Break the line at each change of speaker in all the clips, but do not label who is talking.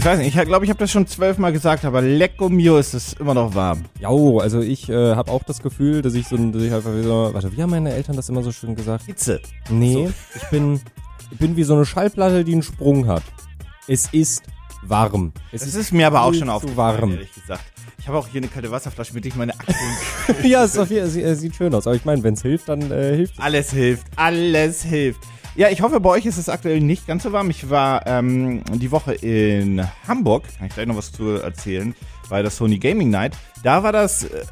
Ich weiß nicht, ich glaube, ich habe das schon zwölfmal gesagt, aber lecco mio ist es immer noch warm.
Ja, also ich äh, habe auch das Gefühl, dass ich so, dass ich einfach wie so, warte, wie haben meine Eltern das immer so schön gesagt?
Hitze.
Nee, ich bin, ich bin wie so eine Schallplatte, die einen Sprung hat. Es ist warm. Es
Es ist mir aber auch schon
zu
aufgefallen,
warm.
ehrlich gesagt. Ich habe auch hier eine kalte Wasserflasche, mit der ich meine Akten...
ja, es ist äh, sieht schön aus. Aber ich meine, wenn es hilft, dann äh, hilft es.
alles hilft, alles hilft. Ja, ich hoffe, bei euch ist es aktuell nicht ganz so warm. Ich war ähm, die Woche in Hamburg, kann ich gleich noch was zu erzählen, bei der Sony Gaming Night. Da war das... Äh,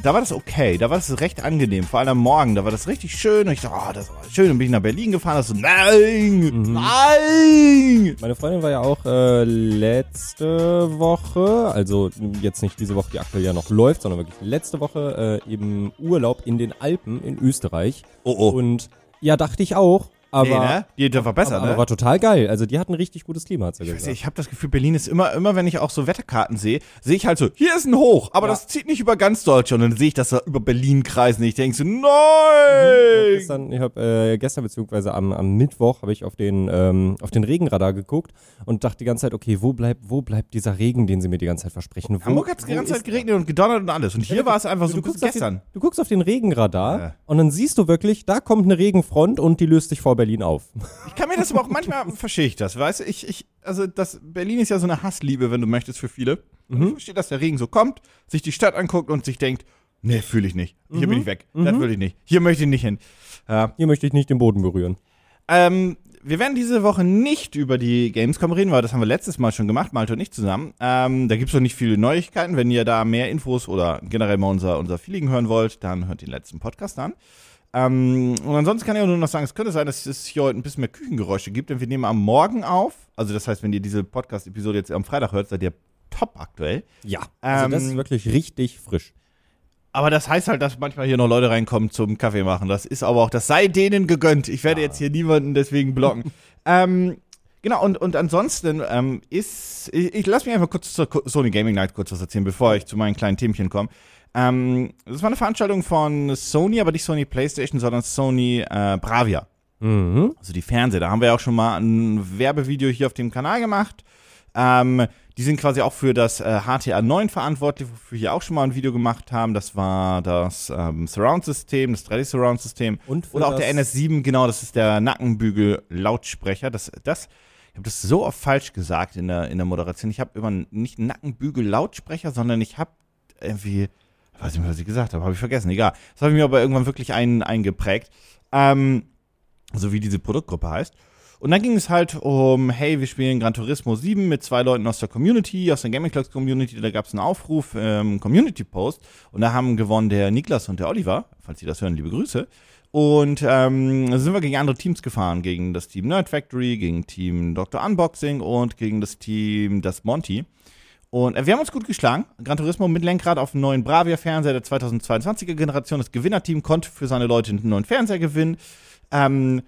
da war das okay, da war das recht angenehm, vor allem am Morgen, da war das richtig schön und ich dachte, oh, das war schön, und bin ich nach Berlin gefahren, das so, nein, nein,
Meine Freundin war ja auch äh, letzte Woche, also jetzt nicht diese Woche, die aktuell ja noch läuft, sondern wirklich letzte Woche äh, im Urlaub in den Alpen in Österreich.
Oh, oh.
Und ja, dachte ich auch, aber,
nee, ne? Die, der war besser,
aber,
ne?
aber war total geil. Also die hatten ein richtig gutes Klima, hat sie
Ich
gesagt.
nicht, ich habe das Gefühl, Berlin ist immer, immer wenn ich auch so Wetterkarten sehe, sehe ich halt so, hier ist ein Hoch, aber
Ja.
das zieht nicht über ganz Deutschland. Und dann sehe ich das da über Berlin kreisen. Ich denke so,
Ich hab
nein!
gestern, ich hab, äh, gestern beziehungsweise am, am Mittwoch habe ich auf den ähm, auf den Regenradar geguckt und dachte die ganze Zeit, okay, wo bleibt wo bleibt dieser Regen, den sie mir die ganze Zeit versprechen? Wo,
Hamburg hat es die ganze Zeit geregnet und gedonnert und alles. Und hier war es einfach so
du guckst, auf
gestern.
den, du guckst auf den Regenradar
Ja.
und dann siehst du wirklich, da kommt eine Regenfront und die löst sich vor Berlin auf.
Ich kann mir das aber auch manchmal verstehe ich das, weißt du? Ich, ich, also das Berlin ist ja so eine Hassliebe, wenn du möchtest, für viele. Und Ich verstehe, dass der Regen so kommt, sich die Stadt anguckt und sich denkt, nee, fühle ich nicht. Hier bin ich weg. Das will ich nicht. Hier möchte ich nicht hin. Ja.
Hier möchte ich nicht den Boden berühren.
Ähm, wir werden diese Woche nicht über die Gamescom reden, weil das haben wir letztes Mal schon gemacht, Malte und ich zusammen. Ähm, da gibt es noch nicht viele Neuigkeiten. Wenn ihr da mehr Infos oder generell mal unser, unser Feeling hören wollt, dann hört den letzten Podcast an. Ähm, und ansonsten kann ich auch nur noch sagen, es könnte sein, dass es hier heute ein bisschen mehr Küchengeräusche gibt, denn wir nehmen am Morgen auf. Also das heißt, wenn ihr diese Podcast-Episode jetzt am Freitag hört, seid ihr top aktuell.
Ja. Also das
Ähm,
ist wirklich richtig frisch.
Aber das heißt halt, dass manchmal hier noch Leute reinkommen zum Kaffee machen. Das ist aber auch, das sei denen gegönnt. Ich werde jetzt hier niemanden deswegen blocken. ähm, genau, und, und ansonsten ähm, ist, ich, ich lasse mich einfach kurz zur Sony Gaming Night kurz was erzählen, bevor ich zu meinen kleinen Themchen komme. Ähm, das war eine Veranstaltung von Sony, aber nicht Sony PlayStation, sondern Sony äh, Bravia.
Mhm.
Also die Fernseher. Da haben wir auch schon mal ein Werbevideo hier auf dem Kanal gemacht. Ähm, die sind quasi auch für das äh, HTA 9 verantwortlich, wofür wir hier auch schon mal ein Video gemacht haben. Das war das ähm, Surround-System, das 3D-Surround-System.
Und
Oder auch der NS7, genau, das ist der Nackenbügel-Lautsprecher. Das, das, ich habe das so oft falsch gesagt in der, in der Moderation. Ich habe immer nicht Nackenbügel-Lautsprecher, sondern ich habe irgendwie, weiß nicht mehr, was ich gesagt habe, habe ich vergessen, egal. Das habe ich mir aber irgendwann wirklich ein, eingeprägt. Ähm, so wie diese Produktgruppe heißt. Und dann ging es halt um, hey, wir spielen Gran Turismo 7 mit zwei Leuten aus der Community, aus der Gaming Clubs Community. Da gab es einen Aufruf, ähm, Community Post. Und da haben gewonnen der Niklas und der Oliver. Falls Sie das hören, liebe Grüße. Und ähm, sind wir gegen andere Teams gefahren. Gegen das Team Nerd Factory, gegen Team Dr. Unboxing und gegen das Team Das Monty. Und äh, wir haben uns gut geschlagen. Gran Turismo mit Lenkrad auf dem neuen Bravia-Fernseher der 2022er Generation. Das Gewinnerteam konnte für seine Leute einen neuen Fernseher gewinnen. Ähm,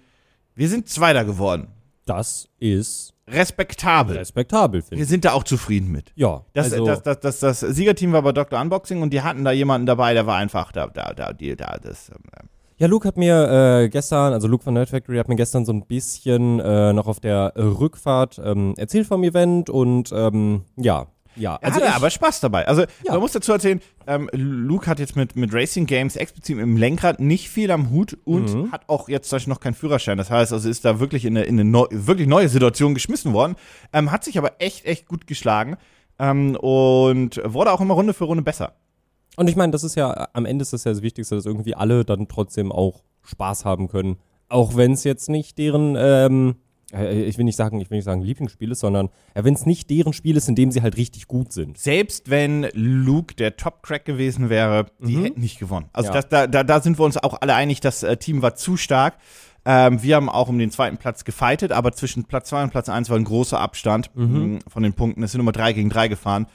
wir sind Zweiter geworden.
Das ist
Respektabel.
respektabel, finde
Wir
ich.
sind da auch zufrieden mit.
Ja,
Das,
also,
das, das, das, das Siegerteam war bei Dr. Unboxing und die hatten da jemanden dabei, der war einfach da, da, da, die, da, das. ähm,
Ja, Luke hat mir äh, gestern, also Luke von Nerd Factory hat mir gestern so ein bisschen äh, noch auf der Rückfahrt ähm, erzählt vom Event und ähm, ja, ja.
Er hatte
ich-
aber Spaß dabei. Also
Ja.
man muss dazu erzählen, ähm, Luke hat jetzt mit, mit Racing Games explizit im Lenkrad nicht viel am Hut und
Mhm.
hat auch jetzt zum Beispiel noch keinen Führerschein. Das heißt, also ist da wirklich in eine, in eine neu, wirklich neue Situation geschmissen worden. Ähm, hat sich aber echt, echt gut geschlagen ähm, und wurde auch immer Runde für Runde besser.
Und ich meine, das ist ja, am Ende ist das ja das Wichtigste, dass irgendwie alle dann trotzdem auch Spaß haben können. Auch wenn es jetzt nicht deren, ähm, äh, ich will nicht sagen, ich will nicht sagen Lieblingsspiel ist, sondern äh, wenn es nicht deren Spiel ist, in dem sie halt richtig gut sind.
Selbst wenn Luke der Top-Crack gewesen wäre, die hätten nicht gewonnen. Also
Ja.
das, da, da, da sind wir uns auch alle einig, das äh, Team war zu stark. Ähm, wir haben auch um den zweiten Platz gefightet, aber zwischen Platz 2 und Platz 1 war ein großer Abstand mh, von den Punkten. Es sind immer 3 gegen 3 gefahren.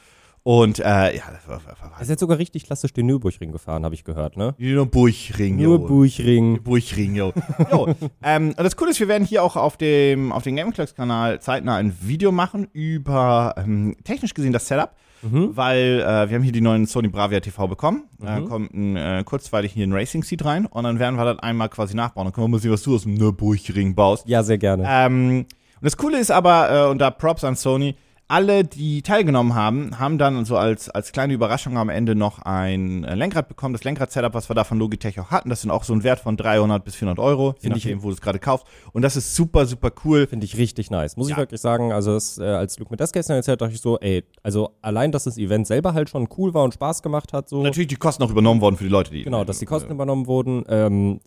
Und äh, ja, das war, war, war,
Er ist jetzt sogar richtig klassisch den Nürburgring gefahren, habe ich gehört, ne?
nur Burgring, jo.
Nürburgring.
Burgring, jo. jo. ähm, und das Coole ist, wir werden hier auch auf dem, auf dem Gameclubs-Kanal zeitnah ein Video machen über ähm, technisch gesehen das Setup. Weil äh, wir haben hier die neuen Sony Bravia TV bekommen. Da kommt ein, äh, kurzweilig hier ein Racing Seat rein und dann werden wir das einmal quasi nachbauen. Dann können wir mal sehen, was du aus dem Nürburgring baust.
Ja, sehr gerne.
Ähm, und das Coole ist aber, äh, und da Props an Sony, alle, die teilgenommen haben, haben dann so als, als kleine Überraschung am Ende noch ein äh, Lenkrad bekommen. Das Lenkrad-Setup, was wir da von Logitech auch hatten, das sind auch so ein Wert von 300 bis 400 Euro, je
Finde ich-
nachdem, wo du es gerade kaufst. Und das ist super, super cool.
Finde ich richtig nice. Muss ich
Ja.
wirklich sagen, also das, äh, als Luke mir das gestern erzählt, dachte ich so, ey, also allein, dass das Event selber halt schon cool war und Spaß gemacht hat, so.
Natürlich die Kosten auch übernommen worden für die Leute, die.
Genau, dass die Kosten übernommen wurden, ähm,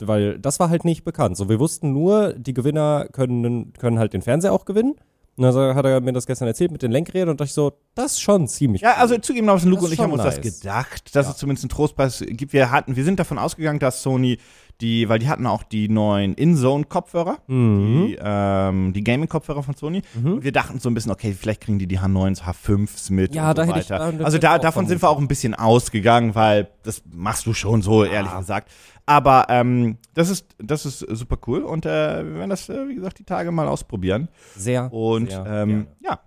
weil das war halt nicht bekannt. So, wir wussten nur, die Gewinner können, können halt den Fernseher auch gewinnen. Und also hat er mir das gestern erzählt mit den Lenkrädern und dachte ich so, das ist schon ziemlich
Ja, also zugegebenermaßen, Luke und ich haben
schon
uns das
nice.
gedacht, dass
Ja.
es zumindest einen Trostpreis gibt. Wir hatten, wir sind davon ausgegangen, dass Sony die, weil die hatten auch die neuen In-Zone-Kopfhörer,
Mhm.
die, ähm, die Gaming-Kopfhörer von Sony. Und wir dachten so ein bisschen, okay, vielleicht kriegen die die H9s, H5s mit
Ja,
und
da
so
hätte ich-
weiter.
da-
also da, davon sind wir auch ein bisschen ausgegangen, weil das machst du schon so, ehrlich gesagt. Aber ähm, das ist das ist super cool und äh, wir werden das, äh, wie gesagt, die Tage mal ausprobieren.
sehr.
Und
sehr
ähm, ja.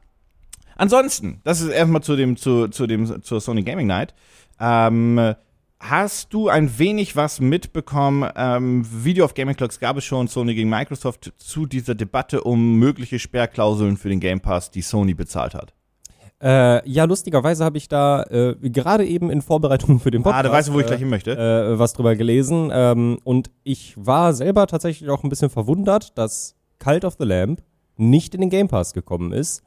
Ansonsten, das ist erstmal zu dem, zu, zu dem, zur Sony Gaming Night. Ähm, hast du ein wenig was mitbekommen? Ähm, Video of Gaming Clocks gab es schon, Sony gegen Microsoft, zu dieser Debatte um mögliche Sperrklauseln für den Game Pass, die Sony bezahlt hat.
Äh, ja, lustigerweise habe ich da äh, gerade eben in Vorbereitung für den Podcast.
ah, da weißt du, wo ich
äh,
gleich hin möchte.
äh, was drüber gelesen. Ähm, und ich war selber tatsächlich auch ein bisschen verwundert, dass Cult of the Lamb nicht in den Game Pass gekommen ist.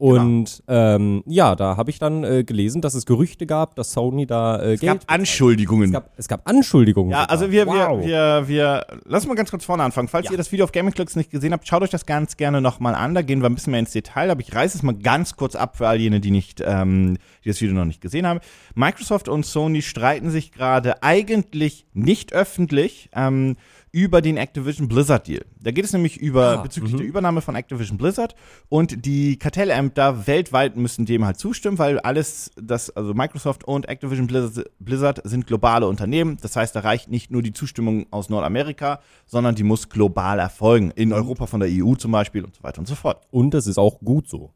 Und ähm, ja, da habe ich dann äh, gelesen, dass es Gerüchte gab, dass Sony da äh,
es
Geld.
gab Anschuldigungen.
es, gab, es gab Anschuldigungen.
Ja,
sogar.
also wir,
wow.
wir, wir, wir, lass mal ganz kurz vorne anfangen. Falls
Ja.
ihr das Video auf Gaming Clocks nicht gesehen habt, schaut euch das ganz gerne nochmal an. Da gehen wir ein bisschen mehr ins Detail, aber ich reiße es mal ganz kurz ab für all jene, die nicht, ähm, die das Video noch nicht gesehen haben. Microsoft und Sony streiten sich gerade eigentlich nicht öffentlich ähm, über den Activision Blizzard Deal. Da geht es nämlich über
Ah,
bezüglich der Übernahme von Activision Blizzard und die Kartellämter weltweit müssen dem halt zustimmen, weil alles das also Microsoft und Activision Blizzard, Blizzard sind globale Unternehmen. Das heißt, da reicht nicht nur die Zustimmung aus Nordamerika, sondern die muss global erfolgen in Europa von der EU zum Beispiel und so weiter und so fort.
Und es ist auch gut so.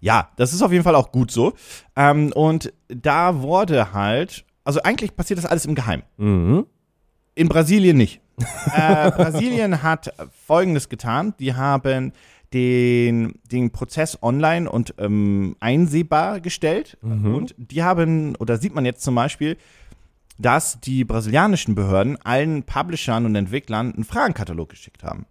Ja, das ist auf jeden Fall auch gut so. Ähm, und da wurde halt, also eigentlich passiert das alles im Geheimen.
Mhm.
In Brasilien nicht. äh, Brasilien hat Folgendes getan. Die haben den, den Prozess online und ähm, einsehbar gestellt. Und die haben, oder sieht man jetzt zum Beispiel, dass die brasilianischen Behörden allen Publishern und Entwicklern einen Fragenkatalog geschickt haben.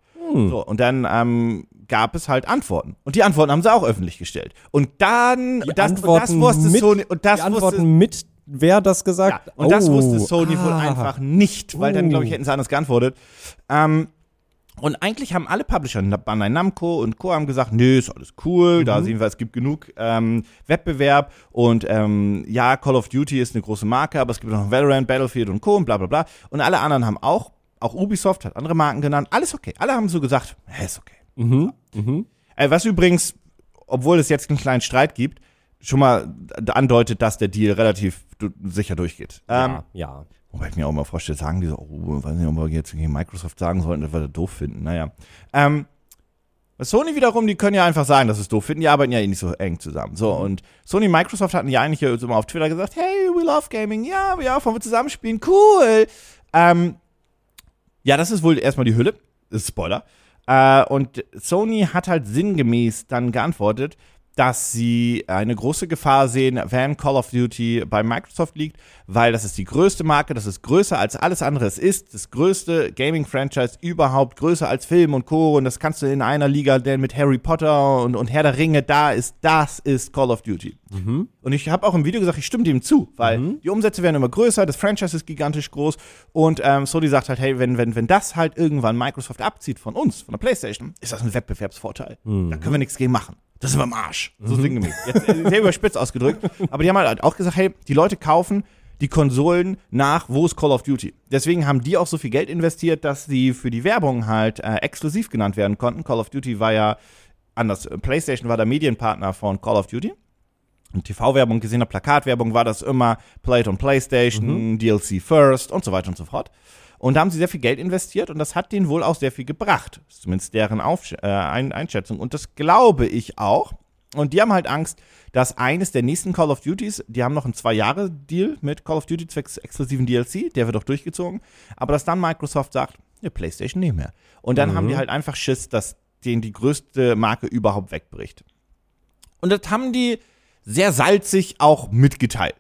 So, und dann ähm, gab es halt Antworten. Und die Antworten haben sie auch öffentlich gestellt. Und dann,
Die
das, und das
Antworten
wusste
mit,
Sony, und das
die
wusste,
Antworten mit, wer das
ja,
gesagt?
und das
Oh,
wusste Sony wohl
ah.
einfach nicht, weil dann, glaube ich,
Uh.
hätten sie anders geantwortet. Ähm, und eigentlich haben alle Publisher, Bandai Namco und Co. haben gesagt, nö, ist alles cool,
Mhm.
da sehen wir, es gibt genug ähm, Wettbewerb und ähm, ja, Call of Duty ist eine große Marke, aber es gibt noch Valorant, Battlefield und Co. und bla bla bla. Und alle anderen haben auch, auch Ubisoft hat andere Marken genannt, alles okay. Alle haben so gesagt, hä, ist okay.
Mhm. Mhm.
Äh, was übrigens, obwohl es jetzt einen kleinen Streit gibt, schon mal andeutet, dass der Deal relativ sicher durchgeht. Ähm,
Ja, ja.
Wobei ich mir auch mal vorstelle, sagen die so, oh, weiß nicht, ob wir jetzt gegen Microsoft sagen sollten, dass wir das doof finden. Naja. Ähm, Sony wiederum, die können ja einfach sagen, dass sie es doof finden. Die arbeiten ja eh nicht so eng zusammen. So, und Sony und Microsoft hatten ja eigentlich mal auf Twitter gesagt, hey, we love gaming. Ja, wir auch, wollen wir zusammenspielen. Cool. Ähm, ja, das ist wohl erstmal die Hülle. Das ist Spoiler. Äh, und Sony hat halt sinngemäß dann geantwortet, dass sie eine große Gefahr sehen, wenn Call of Duty bei Microsoft liegt, weil das ist die größte Marke, das ist größer als alles andere. Es ist das größte Gaming-Franchise überhaupt, größer als Film und Co. Und das kannst du in einer Liga denn mit Harry Potter und, und Herr der Ringe, da ist, das ist Call of Duty. Und ich habe auch im Video gesagt, ich stimme dem zu, weil die Umsätze werden immer größer, das Franchise ist gigantisch groß und ähm, Sony sagt halt, hey, wenn, wenn, wenn das halt irgendwann Microsoft abzieht von uns, von der Playstation, ist das ein Wettbewerbsvorteil. Da können wir nichts gegen machen. Das sind wir im Arsch. So sinngemäß. Jetzt äh, sehr überspitzt ausgedrückt. Aber die haben halt auch gesagt, hey, die Leute kaufen die Konsolen nach, wo ist Call of Duty. Deswegen haben die auch so viel Geld investiert, dass sie für die Werbung halt äh, exklusiv genannt werden konnten. Call of Duty war ja anders. PlayStation war der Medienpartner von Call of Duty. Und TV-Werbung gesehen, Plakatwerbung war das immer Play it on PlayStation, DLC first und so weiter und so fort. Und da haben sie sehr viel Geld investiert und das hat denen wohl auch sehr viel gebracht. Zumindest deren Aufsch äh, Ein Einschätzung. Und das glaube ich auch. Und die haben halt Angst, dass eines der nächsten Call of Duties, die haben noch einen Zwei-Jahre-Deal mit Call of Duty zwecks exklusiven DLC, der wird auch durchgezogen, aber dass dann Microsoft sagt, ja, PlayStation nicht mehr. Und dann haben die halt einfach Schiss, dass denen die größte Marke überhaupt wegbricht. Und das haben die sehr salzig auch mitgeteilt.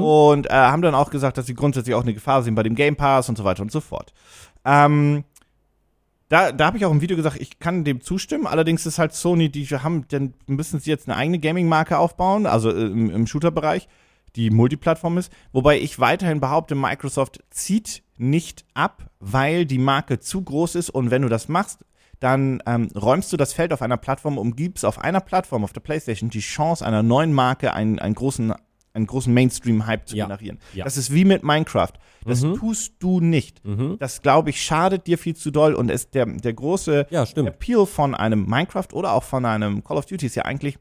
Und äh, haben dann auch gesagt, dass sie grundsätzlich auch eine Gefahr sehen bei dem Game Pass und so weiter und so fort. Ähm, da, da habe ich auch im Video gesagt, ich kann dem zustimmen. Allerdings ist halt Sony, die haben, dann müssen sie jetzt eine eigene Gaming-Marke aufbauen, also äh, im, im Shooter-Bereich, die Multiplattform ist. Wobei ich weiterhin behaupte, Microsoft zieht nicht ab, weil die Marke zu groß ist und wenn du das machst, dann ähm, räumst du das Feld auf einer Plattform und gibst auf einer Plattform, auf der PlayStation, die Chance einer neuen Marke einen, einen großen einen großen Mainstream-Hype zu
Ja.
generieren.
Ja.
Das ist wie mit Minecraft. Das tust du nicht. Das, glaube ich, schadet dir viel zu doll und ist der, der große
Ja.
Appeal von einem Minecraft oder auch von einem Call of Duty ist ja eigentlich,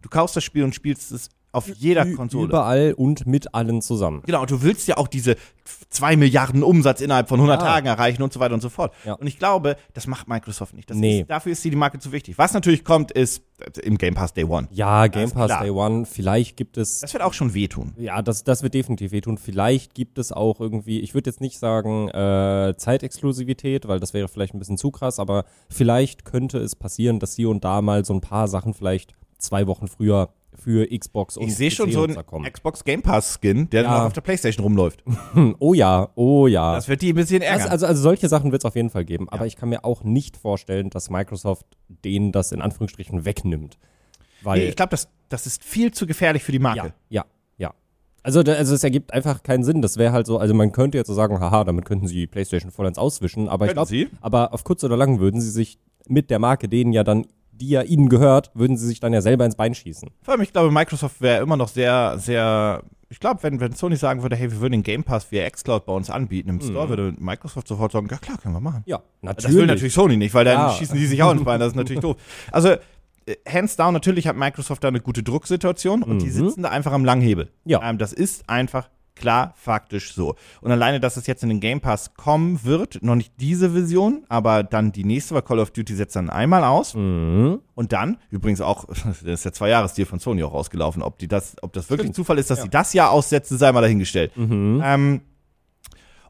du kaufst das Spiel und spielst es auf jeder
Ü-
Konsole.
Überall und mit allen zusammen.
Genau, und du willst ja auch diese 2 Milliarden Umsatz innerhalb von 100
Ja.
Tagen erreichen und so weiter und so fort.
Ja.
Und ich glaube, das macht Microsoft nicht.
Nee.
ist, dafür ist die Marke zu wichtig. Was natürlich kommt, ist äh, im Game Pass Day One.
Ja, Game Pass. Day One. Vielleicht gibt es
Das wird auch schon wehtun.
Ja, das, das wird definitiv wehtun. Vielleicht gibt es auch irgendwie, ich würde jetzt nicht sagen äh, Zeitexklusivität, weil das wäre vielleicht ein bisschen zu krass, aber vielleicht könnte es passieren, dass hier und da mal so ein paar Sachen vielleicht zwei Wochen früher für Xbox und
Ich sehe schon so einen. Xbox Game Pass Skin, der
Ja.
dann auch auf der Playstation rumläuft.
Oh ja, oh ja.
Das wird die ein bisschen ärgern.
Also, also, also solche Sachen wird es auf jeden Fall geben, aber ich kann mir auch nicht vorstellen, dass Microsoft denen das in Anführungsstrichen wegnimmt. Weil
nee, ich glaube, das, das ist viel zu gefährlich für die Marke.
Ja, ja, ja. Also, also es ergibt einfach keinen Sinn. Das wäre halt so, also man könnte jetzt so sagen, haha, damit könnten sie PlayStation vollends auswischen, aber ich
Könnten sie.
glaube, aber auf kurz oder lang würden sie sich mit der Marke, denen ja dann, die ja ihnen gehört, würden sie sich dann ja selber ins Bein schießen.
Vor allem, ich glaube, Microsoft wäre immer noch sehr, sehr. Ich glaube, wenn, wenn Sony sagen würde, hey, wir würden den Game Pass via Xcloud bei uns anbieten im Store, würde Microsoft sofort sagen, ja klar, können wir machen.
Ja, natürlich.
Das will natürlich Sony nicht, weil dann
Ja.
schießen die sich auch ins Bein, das ist natürlich doof. Also, äh, hands down, natürlich hat Microsoft da eine gute Drucksituation und die sitzen da einfach am Langhebel.
Mhm. Ja.
Ähm, das ist einfach klar faktisch so. Und alleine, dass es jetzt in den Game Pass kommen wird, noch nicht diese Vision, aber dann die nächste, weil Call of Duty setzt dann einmal aus
Mhm.
und dann, übrigens auch, das ist der Zwei-Jahres-Deal von Sony auch ausgelaufen, ob die das, ob das wirklich ein Zufall ist, dass sie das Jahr aussetzen, sei mal dahingestellt. Ähm,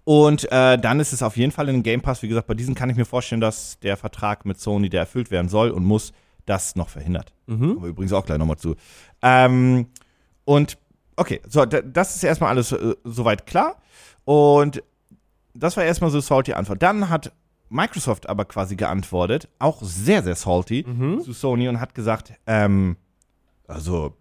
und äh, dann ist es auf jeden Fall in den Game Pass. Wie gesagt, bei diesen kann ich mir vorstellen, dass der Vertrag mit Sony, der erfüllt werden soll und muss, das noch verhindert. Kommen wir übrigens auch gleich nochmal zu. Ähm, und okay, so, da, das ist erstmal alles äh, soweit klar. Und das war erstmal so salty Antwort. Dann hat Microsoft aber quasi geantwortet, auch sehr, sehr salty zu Sony und hat gesagt, ähm, also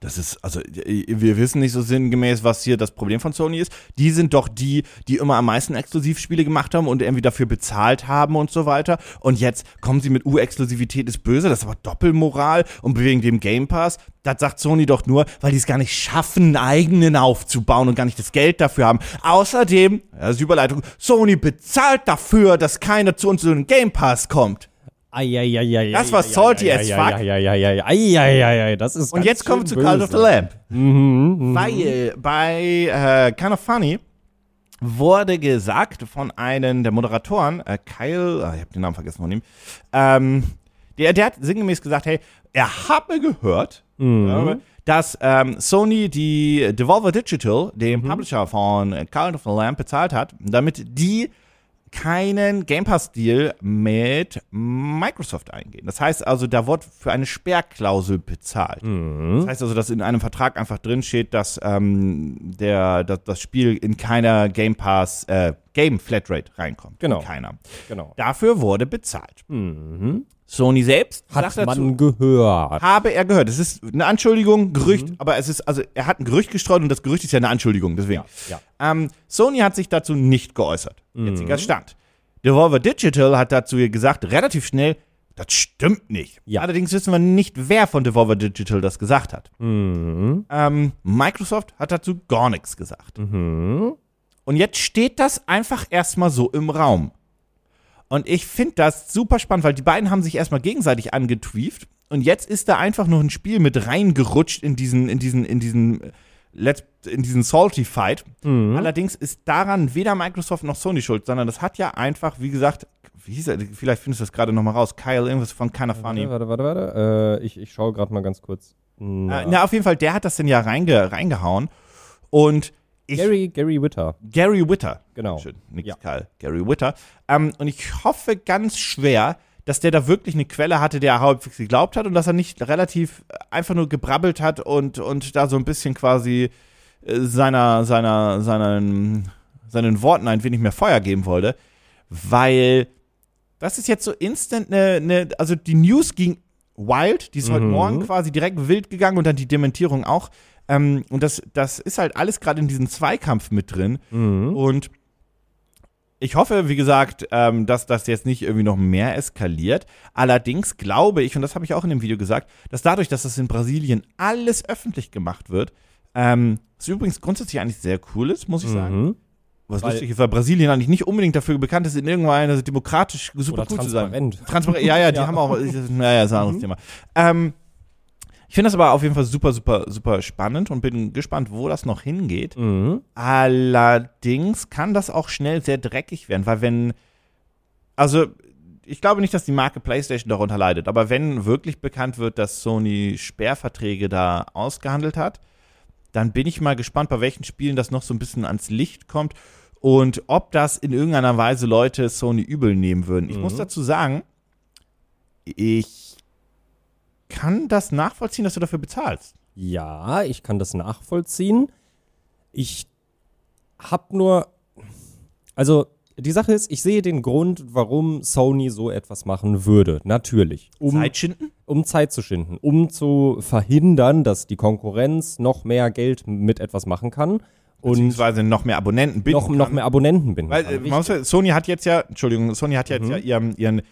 das ist, also wir wissen nicht so sinngemäß, was hier das Problem von Sony ist. Die sind doch die, die immer am meisten Exklusivspiele gemacht haben und irgendwie dafür bezahlt haben und so weiter. Und jetzt kommen sie mit U-Exklusivität ist böse, das ist aber Doppelmoral und wegen dem Game Pass. Das sagt Sony doch nur, weil die es gar nicht schaffen, einen eigenen aufzubauen und gar nicht das Geld dafür haben. Außerdem, das ist Überleitung, Sony bezahlt dafür, dass keiner zu uns in den Game Pass kommt.
Eieieiei.
Das war salty as fuck.
Das ist
Und jetzt kommen wir zu Call of the
böse.
Lamb.
Mhm,
Weil bei äh, Kind of Funny wurde gesagt von einem der Moderatoren, äh, Kyle, ah, ich habe den Namen vergessen von ihm, ähm, der, der hat sinngemäß gesagt, hey, er habe gehört, ja, dass ähm, Sony die Devolver Digital, den Publisher von Call of the Lamb, bezahlt hat, damit die keinen Game Pass-Deal mit Microsoft eingehen. Das heißt also, da wird für eine Sperrklausel bezahlt. Das heißt also, dass in einem Vertrag einfach drin steht, dass ähm, der, dass das Spiel in keiner Game Pass, äh, Game Flatrate reinkommt.
Genau.
In keiner.
Genau.
Dafür wurde bezahlt. Sony selbst
Hat
sagt dazu,
man gehört.
habe er gehört. Es ist eine Anschuldigung, Gerücht, aber es ist, also er hat ein Gerücht gestreut und das Gerücht ist ja eine Anschuldigung, deswegen.
Ja,
Ähm, Sony hat sich dazu nicht geäußert.
Mhm.
Jetziger Stand. Devolver Digital hat dazu gesagt, relativ schnell, das stimmt nicht.
Ja.
Allerdings wissen wir nicht, wer von Devolver Digital das gesagt hat.
Mhm.
Ähm, Microsoft hat dazu gar nichts gesagt. Und jetzt steht das einfach erstmal so im Raum. Und ich finde das super spannend, weil die beiden haben sich erstmal gegenseitig angetweeft und jetzt ist da einfach noch ein Spiel mit reingerutscht in diesen, in diesen, in diesen, äh, Let's, in diesen Salty Fight. Allerdings ist daran weder Microsoft noch Sony schuld, sondern das hat ja einfach, wie gesagt, wie hieß er, vielleicht findest du das gerade nochmal raus, Kyle, irgendwas von Kinda Funny.
Warte, warte, warte. warte. Äh, ich ich schaue gerade mal ganz kurz. Na.
Äh, na, auf jeden Fall, der hat das denn ja reinge, reingehauen und ich,
Gary, Gary Witter.
Gary Witter.
Genau.
Schön, nix
Ja.
Kyle. Gary Witter. Ähm, und ich hoffe ganz schwer, dass der da wirklich eine Quelle hatte, der er halbwegs geglaubt hat und dass er nicht relativ einfach nur gebrabbelt hat und, und da so ein bisschen quasi äh, seiner, seiner, seinen, seinen Worten ein wenig mehr Feuer geben wollte, weil das ist jetzt so instant eine, eine also die News ging wild, die ist heute
Mhm.
Morgen quasi direkt wild gegangen und dann die Dementierung auch. Ähm, und das, das ist halt alles gerade in diesem Zweikampf mit drin.
Mhm.
Und ich hoffe, wie gesagt, ähm, dass das jetzt nicht irgendwie noch mehr eskaliert. Allerdings glaube ich, und das habe ich auch in dem Video gesagt, dass dadurch, dass das in Brasilien alles öffentlich gemacht wird, ähm, was übrigens grundsätzlich eigentlich sehr cool ist, muss ich sagen.
Mhm.
Was
Weil-
lustig ist, weil Brasilien eigentlich nicht unbedingt dafür bekannt ist, in irgendeiner Weise demokratisch super cool zu sein.
transparent.
Transparent, ja, ja, die
Ja.
haben auch, naja, ist ein anderes
Mhm.
Thema. Ähm, ich finde das aber auf jeden Fall super, super, super spannend und bin gespannt, wo das noch hingeht.
Mhm.
Allerdings kann das auch schnell sehr dreckig werden, weil wenn, also ich glaube nicht, dass die Marke PlayStation darunter leidet, aber wenn wirklich bekannt wird, dass Sony Sperrverträge da ausgehandelt hat, dann bin ich mal gespannt, bei welchen Spielen das noch so ein bisschen ans Licht kommt und ob das in irgendeiner Weise Leute Sony übel nehmen würden. Ich
Mhm.
muss dazu sagen, ich kann das nachvollziehen, dass du dafür bezahlst.
Ja, ich kann das nachvollziehen. Ich hab nur. Also, die Sache ist, ich sehe den Grund, warum Sony so etwas machen würde. Natürlich. Um
Zeit schinden?
um Zeit zu schinden, um zu verhindern, dass die Konkurrenz noch mehr Geld mit etwas machen kann und
Beziehungsweise noch mehr Abonnenten binden
noch, noch
kann.
mehr Abonnenten binden
Weil
kann.
äh, man muss ja, Sony hat jetzt ja, Entschuldigung, Sony hat jetzt
Mhm.
ja ihren, ihren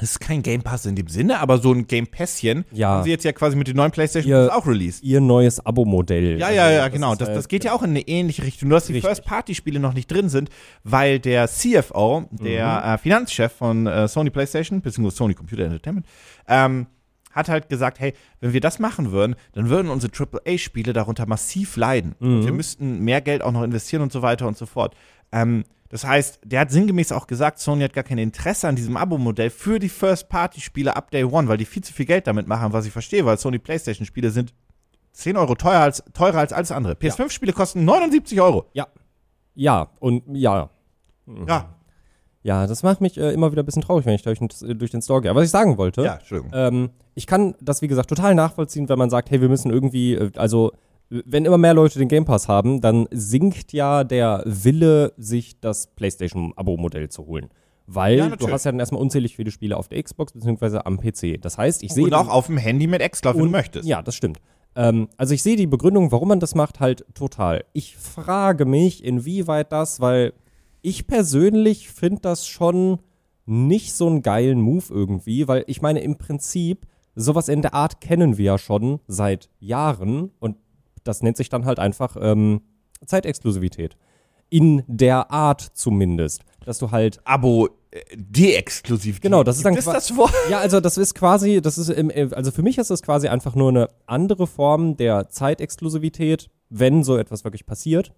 es ist kein Game Pass in dem Sinne, aber so ein Game Passchen
Ja.
haben sie jetzt ja quasi mit den neuen PlayStation
Ihr-
auch released.
Ihr neues Abo-Modell.
Ja,
Also,
ja, ja,
das
genau. Das,
halt-
das geht ja auch in eine ähnliche Richtung. Nur, dass die. First-Party-Spiele noch nicht drin sind, weil der CFO, der
Mhm.
äh, Finanzchef von äh, Sony PlayStation, beziehungsweise Sony Computer Entertainment, ähm, hat halt gesagt, hey, wenn wir das machen würden, dann würden unsere AAA-Spiele darunter massiv leiden. Und
Mhm.
wir müssten mehr Geld auch noch investieren und so weiter und so fort. Ähm, das heißt, der hat sinngemäß auch gesagt, Sony hat gar kein Interesse an diesem Abo-Modell für die First-Party-Spiele ab Day One, weil die viel zu viel Geld damit machen, was ich verstehe, weil Sony PlayStation-Spiele sind 10 Euro teurer als, teurer als alles andere. PS5-Spiele kosten 79 Euro.
Ja. Ja, und ja.
Ja,
Ja, das macht mich äh, immer wieder ein bisschen traurig, wenn ich durch, den- durch den Store gehe. Aber was ich sagen wollte,
ja, Entschuldigung.
ähm, ich kann das, wie gesagt, total nachvollziehen, wenn man sagt, hey, wir müssen irgendwie, äh, also wenn immer mehr Leute den Game Pass haben, dann sinkt ja der Wille, sich das PlayStation-Abo-Modell zu holen. Weil
Ja,
du hast ja dann erstmal unzählig viele Spiele auf der Xbox beziehungsweise am PC. Das heißt, ich sehe.
Und auch auf dem Handy mit Xcloud, wenn du möchtest.
Ja, das stimmt. Ähm, also ich sehe die Begründung, warum man das macht, halt total. Ich frage mich, inwieweit das, weil ich persönlich finde das schon nicht so einen geilen Move irgendwie, weil ich meine, im Prinzip, sowas in der Art kennen wir ja schon seit Jahren und das nennt sich dann halt einfach ähm, Zeitexklusivität. In der Art zumindest, dass du halt
Abo äh, deexklusiv.
Genau, das ist dann qua-
das Wort?
ja, also das ist quasi, das ist im, also für mich ist das quasi einfach nur eine andere Form der Zeitexklusivität, wenn so etwas wirklich passiert,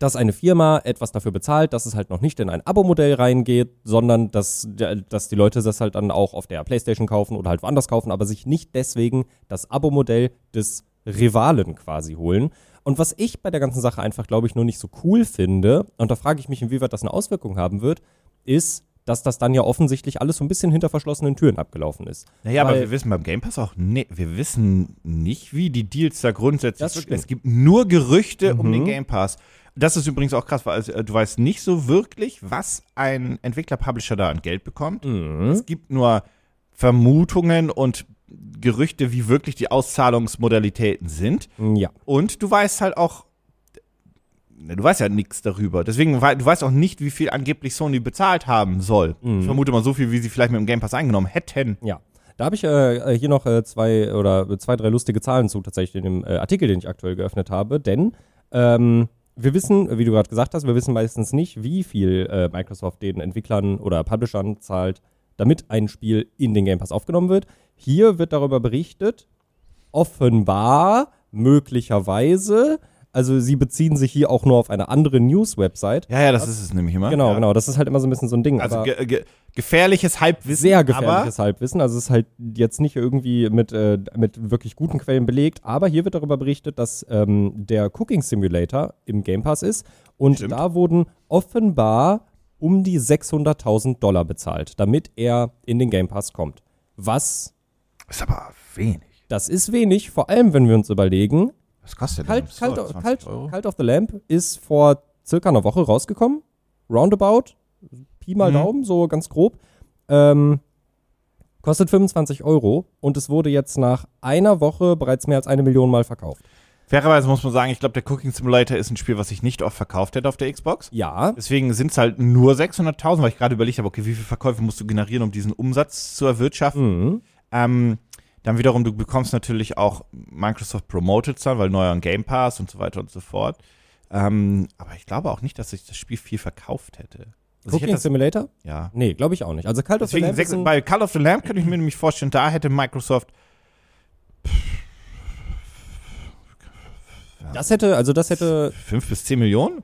dass eine Firma etwas dafür bezahlt, dass es halt noch nicht in ein Abo-Modell reingeht, sondern dass, dass die Leute das halt dann auch auf der Playstation kaufen oder halt woanders kaufen, aber sich nicht deswegen das Abo-Modell des Rivalen quasi holen. Und was ich bei der ganzen Sache einfach, glaube ich, nur nicht so cool finde, und da frage ich mich, inwieweit das eine Auswirkung haben wird, ist, dass das dann ja offensichtlich alles so ein bisschen hinter verschlossenen Türen abgelaufen ist.
Naja, aber
Weil-
wir wissen beim Game Pass auch ne, wir wissen nicht, wie die Deals da grundsätzlich sind. Es gibt nur Gerüchte um
Mhm.
den Game Pass. Das ist übrigens auch krass, weil also, äh, du weißt nicht so wirklich, was ein Entwickler-Publisher da an Geld bekommt.
Mhm.
Es gibt nur Vermutungen und Gerüchte, wie wirklich die Auszahlungsmodalitäten sind.
Ja.
Und du weißt halt auch, ne, du weißt ja nichts darüber. Deswegen, du weißt auch nicht, wie viel angeblich Sony bezahlt haben soll.
Mhm.
Ich vermute mal so viel, wie sie vielleicht mit dem Game Pass eingenommen hätten.
Ja. Da habe ich äh, hier noch äh, zwei oder zwei, drei lustige Zahlen zu, tatsächlich in dem äh, Artikel, den ich aktuell geöffnet habe. Denn ähm, wir wissen, wie du gerade gesagt hast, wir wissen meistens nicht, wie viel äh, Microsoft den Entwicklern oder Publishern zahlt, damit ein Spiel in den Game Pass aufgenommen wird. Hier wird darüber berichtet, offenbar, möglicherweise, also sie beziehen sich hier auch nur auf eine andere News-Website.
Ja, ja, das ist es nämlich immer.
Genau,
ja.
genau, das ist halt immer so ein bisschen so ein Ding.
Also ge ge gefährliches Halbwissen.
sehr gefährliches Halbwissen. Also es ist halt jetzt nicht irgendwie mit, äh, mit wirklich guten Quellen belegt, aber hier wird darüber berichtet, dass ähm, der Cooking Simulator im Game Pass ist und
Stimmt.
da wurden offenbar um die 600.000 Dollar bezahlt, damit er in den Game Pass kommt. Was,
Ist aber wenig.
das ist wenig, vor allem wenn wir uns überlegen,
Was kostet
Cult,
denn so,
Cult,
20
Cult,
Euro?
Cult of the Lamp ist vor circa einer Woche rausgekommen. Roundabout. Pi mal
Mhm.
Daumen, so ganz grob. Ähm, kostet 25 Euro und es wurde jetzt nach einer Woche bereits mehr als eine Million Mal verkauft.
Fairerweise muss man sagen, ich glaube, der Cooking Simulator ist ein Spiel, was sich nicht oft verkauft hätte auf der Xbox.
Ja,
Deswegen sind es halt nur 600.000, weil ich gerade überlegt habe, okay, wie viele Verkäufe musst du generieren, um diesen Umsatz zu erwirtschaften.
mhm.
Ähm, dann wiederum, du bekommst natürlich auch Microsoft Promoted dann, weil neuer Game Pass und so weiter und so fort. Ähm, aber ich glaube auch nicht, dass sich das Spiel viel verkauft hätte. Also
Cooking
das,
Simulator?
ja.
Nee, glaube ich auch nicht. Also Cult of the
Deswegen, sechs,
ist ein,
bei Call of the Lamb könnte ich mir nämlich vorstellen, da hätte Microsoft
das hätte, also das hätte,
fünf bis zehn Millionen.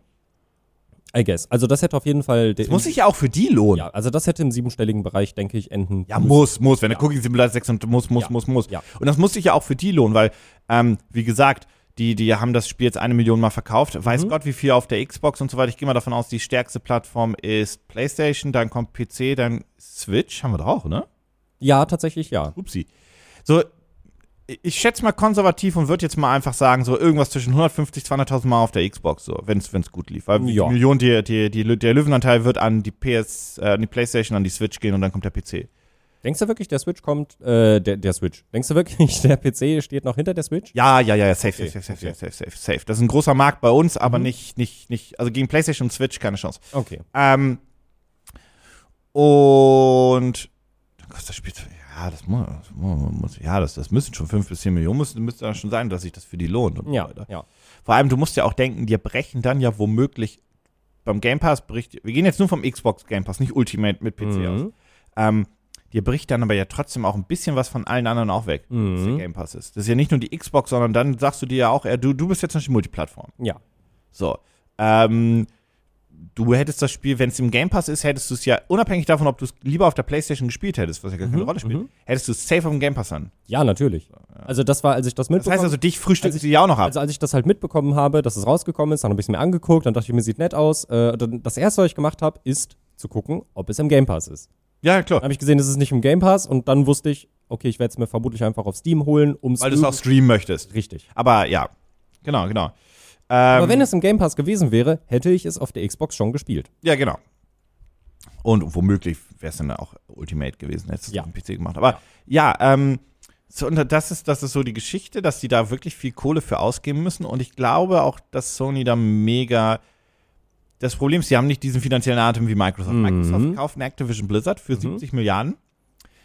I guess, also das hätte auf jeden Fall,
Das muss sich ja auch für die lohnen.
ja, also das hätte im siebenstelligen Bereich, denke ich, enden.
Ja,
müssen.
muss, muss. Wenn der Cooking Simulator 600 muss, muss,
Ja.
muss, muss.
Ja.
Und das muss sich ja auch für die lohnen, weil, ähm, wie gesagt, die, die haben das Spiel jetzt eine Million Mal verkauft. Weiß
Mhm.
Gott, wie viel auf der Xbox und so weiter. Ich gehe mal davon aus, die stärkste Plattform ist PlayStation, dann kommt PC, dann Switch. Haben wir doch auch, ne?
Ja, tatsächlich ja.
Upsi. So, ich schätze mal konservativ und würde jetzt mal einfach sagen, so irgendwas zwischen 150, 200.000 Mal auf der Xbox, so, wenn es gut lief. Weil
Ja.
die Million, die, die, die, der Löwenanteil wird an die PS, äh, an die PlayStation, an die Switch gehen und dann kommt der PC.
Denkst du wirklich, der Switch kommt, äh, der, der Switch, denkst du wirklich, der PC steht noch hinter der Switch?
Ja, ja, ja, ja, safe, safe, safe, safe, safe, safe, safe. Das ist ein großer Markt bei uns, aber
Mhm.
nicht, nicht, nicht, also gegen PlayStation und Switch keine Chance.
Okay.
Ähm, und dann kostet das Spiel, ja, das muss, das muss ja, das, das müssen schon fünf bis zehn Millionen, müsste, müsste dann schon sein, dass sich das für die lohnt. Und so
Ja, ja.
Vor allem, du musst ja auch denken, die brechen dann ja womöglich beim Game Pass bricht, wir gehen jetzt nur vom Xbox Game Pass, nicht Ultimate mit PC aus.
Mhm.
Ähm, dir bricht dann aber ja trotzdem auch ein bisschen was von allen anderen auch weg, was der
Mhm.
Game Pass ist. Das ist ja nicht nur die Xbox, sondern dann sagst du dir ja auch, du, du bist jetzt nicht Multiplattform.
Ja.
So. Ähm, du hättest das Spiel, wenn es im Game Pass ist, hättest du es ja, unabhängig davon, ob du es lieber auf der Playstation gespielt hättest, was ja gar keine
Mhm,
Rolle spielt,
mhm.
hättest du es safe auf dem Game Pass an.
Ja, natürlich. Also das war, als ich das
Das
mitbekommen
heißt also, dich
ich-
sie ja auch noch ab.
Also als ich das halt mitbekommen habe, dass es rausgekommen ist, dann habe ich es mir angeguckt, dann dachte ich mir, sieht nett aus. Äh, das erste, was ich gemacht habe, ist zu gucken, ob es im Game Pass ist.
ja, klar.
Dann habe ich gesehen, es ist nicht im Game Pass und dann wusste ich, okay, ich werde es mir vermutlich einfach auf Steam holen, um es
Weil du es auch streamen möchtest.
richtig.
Aber ja, genau, genau. Ähm,
Aber wenn es im Game Pass gewesen wäre, hätte ich es auf der Xbox schon gespielt.
Ja, genau. Und womöglich wäre es dann auch Ultimate gewesen, hättest du es
Ja.
auf dem PC gemacht. Aber ja, ähm, so, und das ist, das ist so die Geschichte, dass die da wirklich viel Kohle für ausgeben müssen. Und ich glaube auch, dass Sony da mega. Das Problem ist, sie haben nicht diesen finanziellen Atem wie Microsoft.
Mhm.
Microsoft kauft eine Activision Blizzard für 70 Milliarden.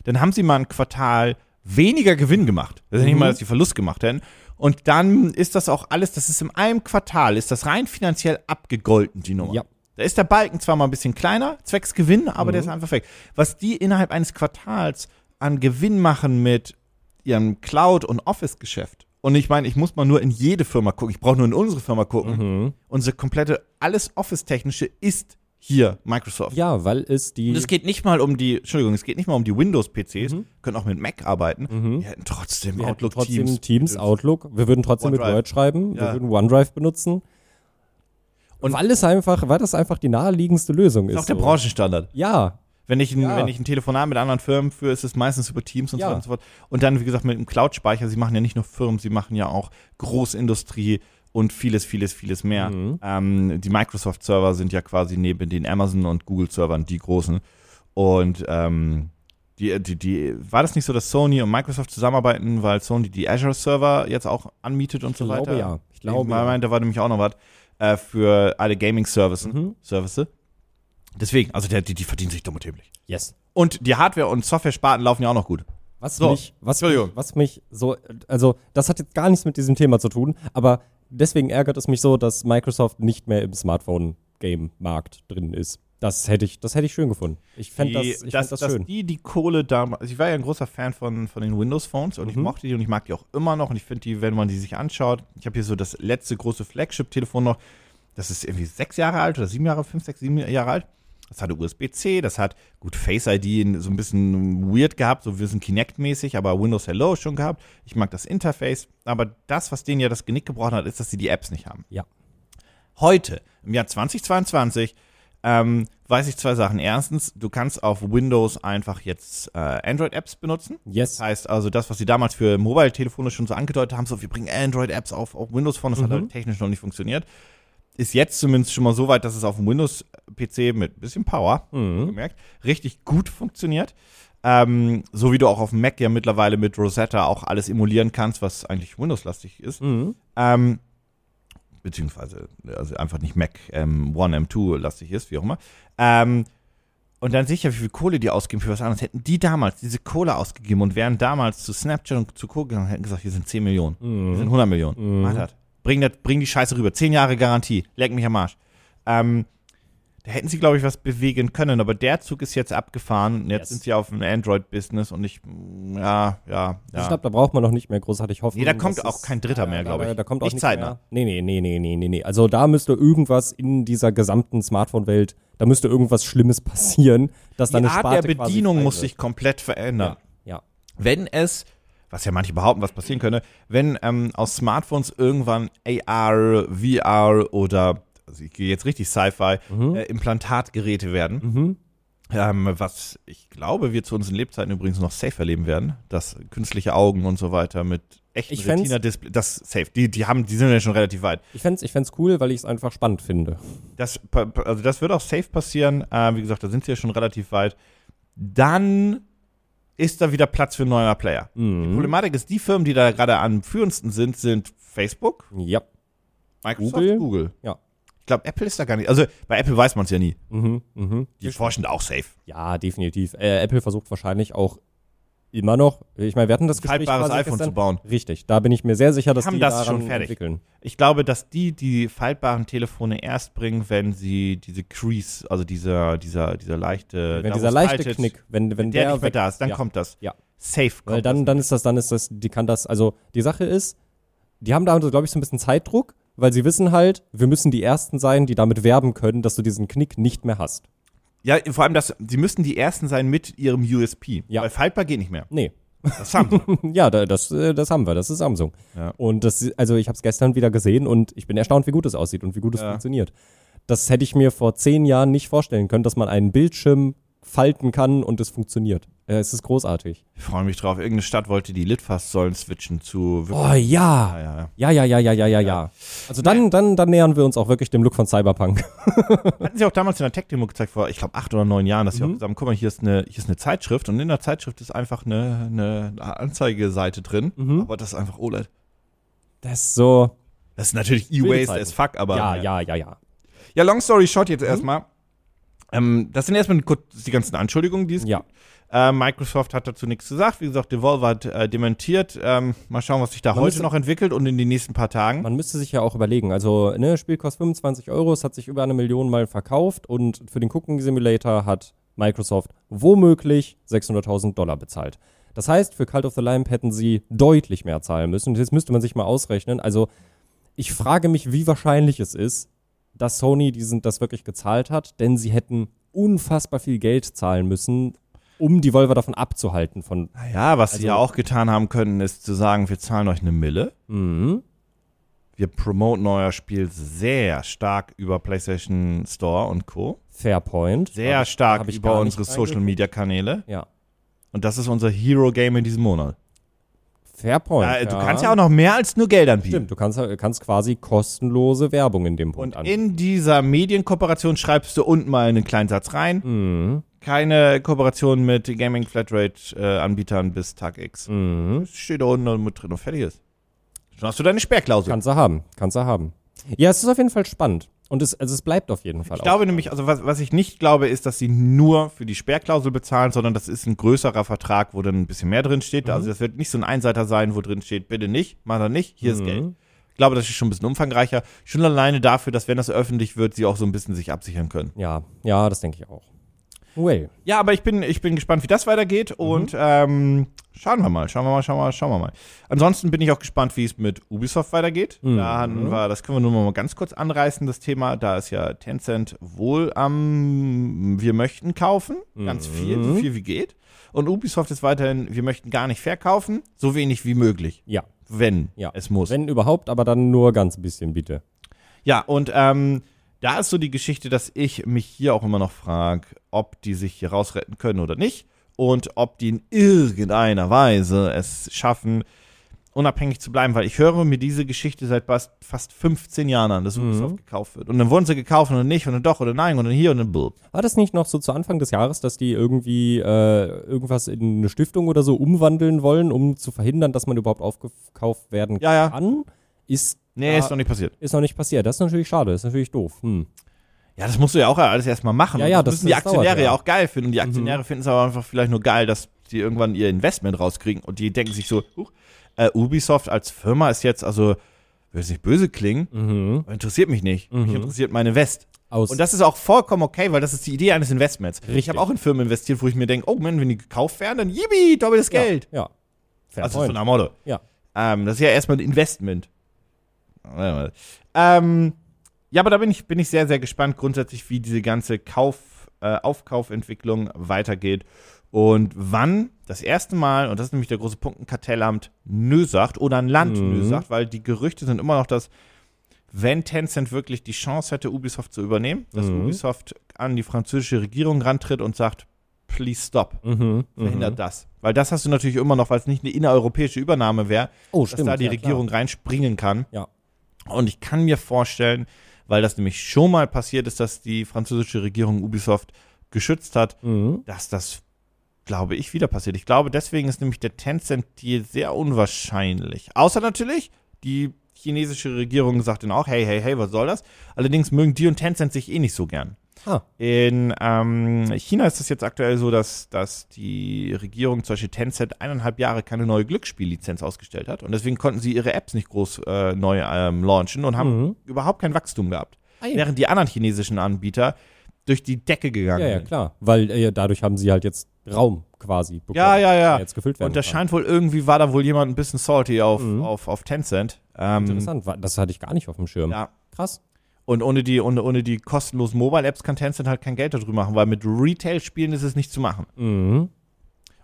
Dann haben sie mal ein Quartal weniger Gewinn gemacht. Das ist nicht
Mhm.
mal, dass sie Verlust gemacht hätten. Und dann ist das auch alles, das ist in einem Quartal, ist das rein finanziell abgegolten, die Nummer.
Ja.
Da ist der Balken zwar mal ein bisschen kleiner, zwecks Gewinn, aber der ist einfach weg. Was die innerhalb eines Quartals an Gewinn machen mit ihrem Cloud- und Office-Geschäft. Und ich meine, ich muss mal nur in jede Firma gucken. Ich brauche nur in unsere Firma gucken.
Mhm.
Unsere komplette, alles Office-Technische ist hier Microsoft.
Ja, weil es die.
Und es geht nicht mal um die, Entschuldigung, es geht nicht mal um die Windows-PCs,
Mhm.
können auch mit Mac arbeiten.
Mhm.
Wir hätten trotzdem
wir hätten
Outlook
trotzdem
Teams.
Teams, Outlook. Wir würden trotzdem mit
OneDrive.
Word schreiben. Wir
Ja.
würden OneDrive benutzen.
Und-
weil es einfach, weil das einfach die naheliegendste Lösung ist.
ist auch der
so.
Branchenstandard.
Ja,
Wenn ich, ein,
Ja.
wenn ich ein Telefonat mit anderen Firmen führe, ist es meistens über Teams und so
Ja.
weiter und so fort. Und dann, wie gesagt, mit dem Cloud-Speicher, sie machen ja nicht nur Firmen, sie machen ja auch Großindustrie und vieles, vieles, vieles mehr.
Mhm.
Ähm, die Microsoft-Server sind ja quasi neben den Amazon- und Google-Servern die großen. Und ähm, die, die, die, war das nicht so, dass Sony und Microsoft zusammenarbeiten, weil Sony die Azure-Server jetzt auch anmietet und
ich
so
glaube
weiter?
ja. Ich glaube
ich
ja.
meine, da war nämlich auch noch was äh, für alle Gaming-Services.
Mhm.
Services. Deswegen, also der, die, die verdienen sich dumm und dämlich.
Yes.
Und die Hardware- und Software-Sparten laufen ja auch noch gut.
Was
So,
mich, was mich, was mich so, also das hat jetzt gar nichts mit diesem Thema zu tun, aber deswegen ärgert es mich so, dass Microsoft nicht mehr im Smartphone-Game-Markt drin ist. Das hätte ich, das hätte ich schön gefunden. Ich fände das, ich
dass,
fänd das schön.
die die Kohle damals, also ich war ja ein großer Fan von, von den Windows-Phones und ich
Mhm.
mochte die und ich mag die auch immer noch und ich finde die, wenn man die sich anschaut, ich habe hier so das letzte große Flagship-Telefon noch, das ist irgendwie sechs Jahre alt oder sieben Jahre, fünf, sechs, sieben Jahre alt. Das hatte USB-C, das hat gut Face ID so ein bisschen weird gehabt, so ein bisschen Kinect-mäßig, aber Windows Hello schon gehabt. Ich mag das Interface, aber das, was denen ja das Genick gebrochen hat, ist, dass sie die Apps nicht haben.
Ja.
Heute, im Jahr 2022, ähm, weiß ich zwei Sachen. Erstens, du kannst auf Windows einfach jetzt äh, Android-Apps benutzen.
Yes.
Das heißt also, das, was sie damals für Mobile-Telefone schon so angedeutet haben, so wir bringen Android-Apps auf, auf Windows Phone, das hat
Mhm.
halt technisch noch nicht funktioniert. Ist jetzt zumindest schon mal so weit, dass es auf dem Windows-PC mit ein bisschen Power,
Mhm.
gemerkt, richtig gut funktioniert. Ähm, so wie du auch auf dem Mac ja mittlerweile mit Rosetta auch alles emulieren kannst, was eigentlich Windows-lastig ist.
Mhm.
Ähm, beziehungsweise also einfach nicht Mac ähm, One M2 lastig ist, wie auch immer. Ähm, und dann sicher, wie viel Kohle die ausgeben für was anderes. Hätten die damals diese Kohle ausgegeben und wären damals zu Snapchat und zu Co. gegangen, hätten gesagt, hier sind 10 Millionen, hier sind 100 Millionen.
Mhm.
Mach das. Bring, das. bring die Scheiße rüber. 10 Jahre Garantie. Leck mich am Arsch. Ähm, da hätten sie, glaube ich, was bewegen können, aber der Zug ist jetzt abgefahren. Und jetzt
Yes.
sind sie auf dem Android-Business und ich, ja, ja,
Ich
ja.
glaube, da braucht man noch nicht mehr großartig hoffen.
Nee, da kommt auch
ist-
kein Dritter mehr, glaube
da,
ich.
Da kommt auch
Nicht zeitnah.
Mehr. Nee, nee, nee, nee, nee, nee, nee. Also da müsste irgendwas in dieser gesamten Smartphone-Welt, da müsste irgendwas Schlimmes passieren, dass da
Die
eine
Art
Sparte
der Bedienung muss sich komplett verändern.
Ja.
Wenn es, was ja manche behaupten, was passieren könnte, wenn ähm, aus Smartphones irgendwann AR, VR oder, also ich gehe jetzt richtig Sci-Fi,
Mhm.
äh, Implantatgeräte werden, ähm, was ich glaube, wir zu unseren Lebzeiten übrigens noch safe erleben werden, dass künstliche Augen und so weiter mit echten Retina-Display, das safe, die, die haben, die sind ja schon relativ weit.
Ich fände es ich fänd's cool, weil ich es einfach spannend finde.
Das, also das wird auch safe passieren. Äh, wie gesagt, da sind sie ja schon relativ weit. Dann ist da wieder Platz für neuer Player. Die
Mhm.
Problematik ist, die Firmen, die da gerade am führendsten sind, sind Facebook,
Ja.
Microsoft,
Google.
Google.
Ja.
Ich glaube, Apple ist da gar nicht. Also bei Apple weiß man es ja nie.
Mhm. Mhm.
Die forschen da auch safe.
Ja, definitiv. Äh, Apple versucht wahrscheinlich auch immer noch, ich meine, wir hatten das Gespräch
faltbares iPhone
gestern.
zu bauen.
Richtig, da bin ich mir sehr sicher, dass
haben
die
das schon fertig.
entwickeln.
Ich glaube, dass die die faltbaren Telefone erst bringen, wenn sie diese Crease, also dieser, dieser, dieser leichte.
Wenn dieser leichte
faltet,
Knick, wenn, wenn
der,
der,
nicht mehr da ist, dann
ja.
kommt das.
Ja.
Safe kommt
Weil dann,
das.
dann ist das, dann ist das, die kann das, also die Sache ist, die haben da, glaube ich, so ein bisschen Zeitdruck, weil sie wissen halt, wir müssen die Ersten sein, die damit werben können, dass du diesen Knick nicht mehr hast.
Ja, vor allem, dass sie müssten die ersten sein mit ihrem USP.
Ja.
Weil faltbar geht nicht mehr.
Nee.
Das haben sie.
Ja, da- das, äh, das haben wir, das ist Samsung.
Ja.
Und das, also ich habe es gestern wieder gesehen und ich bin erstaunt, wie gut es aussieht und wie gut es
Ja.
funktioniert. Das hätte ich mir vor zehn Jahren nicht vorstellen können, dass man einen Bildschirm falten kann und es funktioniert. Es ist großartig.
ich freue mich drauf. Irgendeine Stadt wollte die Litfaßsäulen switchen zu.
Oh
Ja,
ja.
ja, ja.
Ja, ja, ja, ja, ja, ja. Also dann, dann, dann nähern wir uns auch wirklich dem Look von Cyberpunk.
Hatten sie auch damals in der Tech-Demo gezeigt, vor, ich glaube, acht oder neun Jahren, dass sie
Mhm.
auch gesagt haben, guck mal, hier ist, eine, hier ist eine Zeitschrift und in der Zeitschrift ist einfach eine, eine Anzeigeseite drin,
Mhm.
aber das ist einfach OLED.
Das ist so.
Das ist natürlich E-Waste as fuck, aber.
ja, ja, ja, ja.
Ja, long story short jetzt erstmal. Ähm, das sind erstmal kurz die ganzen Anschuldigungen, die es
Ja.
gibt. Äh, Microsoft hat dazu nichts gesagt. Wie gesagt, Devolver hat äh, dementiert. Ähm, mal schauen, was sich da
Man
heute
müsste-
noch entwickelt und in den nächsten paar Tagen.
Man müsste sich ja auch überlegen, also, ne, Spiel kostet 25 Euro, es hat sich über eine Million Mal verkauft und für den Cooking Simulator hat Microsoft womöglich 600.000 Dollar bezahlt. Das heißt, für Cult of the Lamp hätten sie deutlich mehr zahlen müssen. Jetzt müsste man sich mal ausrechnen. Also, ich frage mich, wie wahrscheinlich es ist, dass Sony diesen, das wirklich gezahlt hat, denn sie hätten unfassbar viel Geld zahlen müssen, um die Volver davon abzuhalten von.
Naja, was sie
Also-
ja auch getan haben können, ist zu sagen, wir zahlen euch eine Mille.
Mhm.
Wir promoten euer Spiel sehr stark über PlayStation Store und Co.
Fairpoint.
Sehr stark über unsere Social. Media Kanäle.
Ja.
Und das ist unser Hero Game in diesem Monat.
Fairpoint.
Äh, du kannst ja auch noch mehr als nur Geld anbieten.
Stimmt, du kannst, kannst quasi kostenlose Werbung in dem Punkt
Und in dieser Medienkooperation schreibst du unten mal einen kleinen Satz rein.
Mhm.
Keine Kooperation mit Gaming Flatrate äh, bis Tag X.
Mhm.
Das steht da unten und mit drin und fertig ist. Schon hast du deine Sperrklausel.
Kannst du haben, kannst du haben. Ja, es ist auf jeden Fall spannend. Und es, also es bleibt auf jeden Fall
Ich glaube nämlich, also was, was ich nicht glaube, ist, dass sie nur für die Sperrklausel bezahlen, sondern das ist ein größerer Vertrag, wo dann ein bisschen mehr drin steht. Also das wird nicht so ein Einseiter sein, wo drin steht, bitte nicht, mach das nicht, hier ist
Mhm.
Geld. Ich glaube, das ist schon ein bisschen umfangreicher. Schon alleine dafür, dass wenn das öffentlich wird, sie auch so ein bisschen sich absichern können.
Ja, ja, das denke ich auch. Well.
Ja, aber ich bin, ich bin gespannt, wie das weitergeht und ähm, schauen wir mal, schauen wir mal, schauen wir mal, schauen wir mal. Ansonsten bin ich auch gespannt, wie es mit Ubisoft weitergeht. Da hatten wir, das können wir nur mal ganz kurz anreißen, das Thema. Da ist ja Tencent wohl am Wir möchten kaufen, ganz viel, so viel wie geht. Und Ubisoft ist weiterhin, wir möchten gar nicht verkaufen, so wenig wie möglich,
Ja,
wenn
Ja.
es muss.
wenn überhaupt, aber dann nur ganz bisschen, bitte.
Ja, und ähm, da ist so die Geschichte, dass ich mich hier auch immer noch frage, ob die sich hier rausretten können oder nicht und ob die in irgendeiner Weise es schaffen, unabhängig zu bleiben, weil ich höre mir diese Geschichte seit fast 15 Jahren an, dass Ubisoft mhm. gekauft wird. Und dann wurden sie gekauft und dann nicht und dann doch oder nein und dann hier und dann blub.
War das nicht noch so zu Anfang des Jahres, dass die irgendwie äh, irgendwas in eine Stiftung oder so umwandeln wollen, um zu verhindern, dass man überhaupt aufgekauft werden
ja, ja.
kann? Ist
Nee, ist noch nicht passiert.
Ist noch nicht passiert. Das ist natürlich schade, das ist natürlich doof. Hm.
Ja, das musst du ja auch alles erstmal machen.
Ja, ja,
das,
das
müssen die Aktionäre
dauert, ja.
ja auch geil finden. Und die
Mhm.
Aktionäre finden es aber einfach vielleicht nur geil, dass die irgendwann ihr Investment rauskriegen und die denken sich so, äh, Ubisoft als Firma ist jetzt, also, will es nicht böse klingen,
Mhm.
interessiert mich nicht. Mich
Mhm.
interessiert meine West.
Aus.
Und das ist auch vollkommen okay, weil das ist die Idee eines Investments. Ich
Richtig.
habe auch in Firmen investiert, wo ich mir denke, oh Mann, wenn die gekauft werden, dann yippie, doppeltes Geld.
Ja. ja. Fair
Also so
point.
nach Motto.
Ja.
Ähm, das ist ja erstmal ein Investment. Ähm, ja, aber da bin ich, bin ich sehr, sehr gespannt grundsätzlich, wie diese ganze Kauf, äh, Aufkaufentwicklung weitergeht und wann das erste Mal, und das ist nämlich der große Punkt, ein Kartellamt Nö sagt oder ein Land
Mhm.
Nö sagt, weil die Gerüchte sind immer noch, dass wenn Tencent wirklich die Chance hätte, Ubisoft zu übernehmen, dass
Mhm.
Ubisoft an die französische Regierung rantritt und sagt, please stop,
Mhm.
verhindert
Mhm.
das. Weil das hast du natürlich immer noch, weil es nicht eine innereuropäische Übernahme wäre,
Oh,
dass da die
ja,
Regierung reinspringen kann.
Ja.
Und ich kann mir vorstellen, weil das nämlich schon mal passiert ist, dass die französische Regierung Ubisoft geschützt hat.
Mhm.
dass das, glaube ich, wieder passiert. Ich glaube, deswegen ist nämlich der Tencent-Deal sehr unwahrscheinlich. Außer natürlich, die chinesische Regierung sagt dann auch, hey, hey, hey, was soll das? Allerdings mögen die und Tencent sich eh nicht so gern.
Ah.
In ähm, China ist es jetzt aktuell so, dass, dass die Regierung zum Beispiel Tencent eineinhalb Jahre keine neue Glücksspiellizenz ausgestellt hat. Und deswegen konnten sie ihre Apps nicht groß äh, neu ähm, launchen und haben
Mhm.
überhaupt kein Wachstum gehabt.
Ah, ja.
Während die anderen chinesischen Anbieter durch die Decke gegangen
Ja, ja,
sind.
klar. Weil äh, dadurch haben sie halt jetzt Raum quasi bekommen.
Ja, ja, ja.
der jetzt gefüllt werden
Und das
kann.
scheint wohl irgendwie, war da wohl jemand ein bisschen salty auf,
Mhm.
auf, auf Tencent. Ähm,
Interessant. Das hatte ich gar nicht auf dem Schirm.
Ja.
Krass.
Und ohne die, ohne, ohne die kostenlosen Mobile-Apps kann Tencent halt kein Geld darüber machen, weil mit Retail-Spielen ist es nicht zu machen.
Mhm.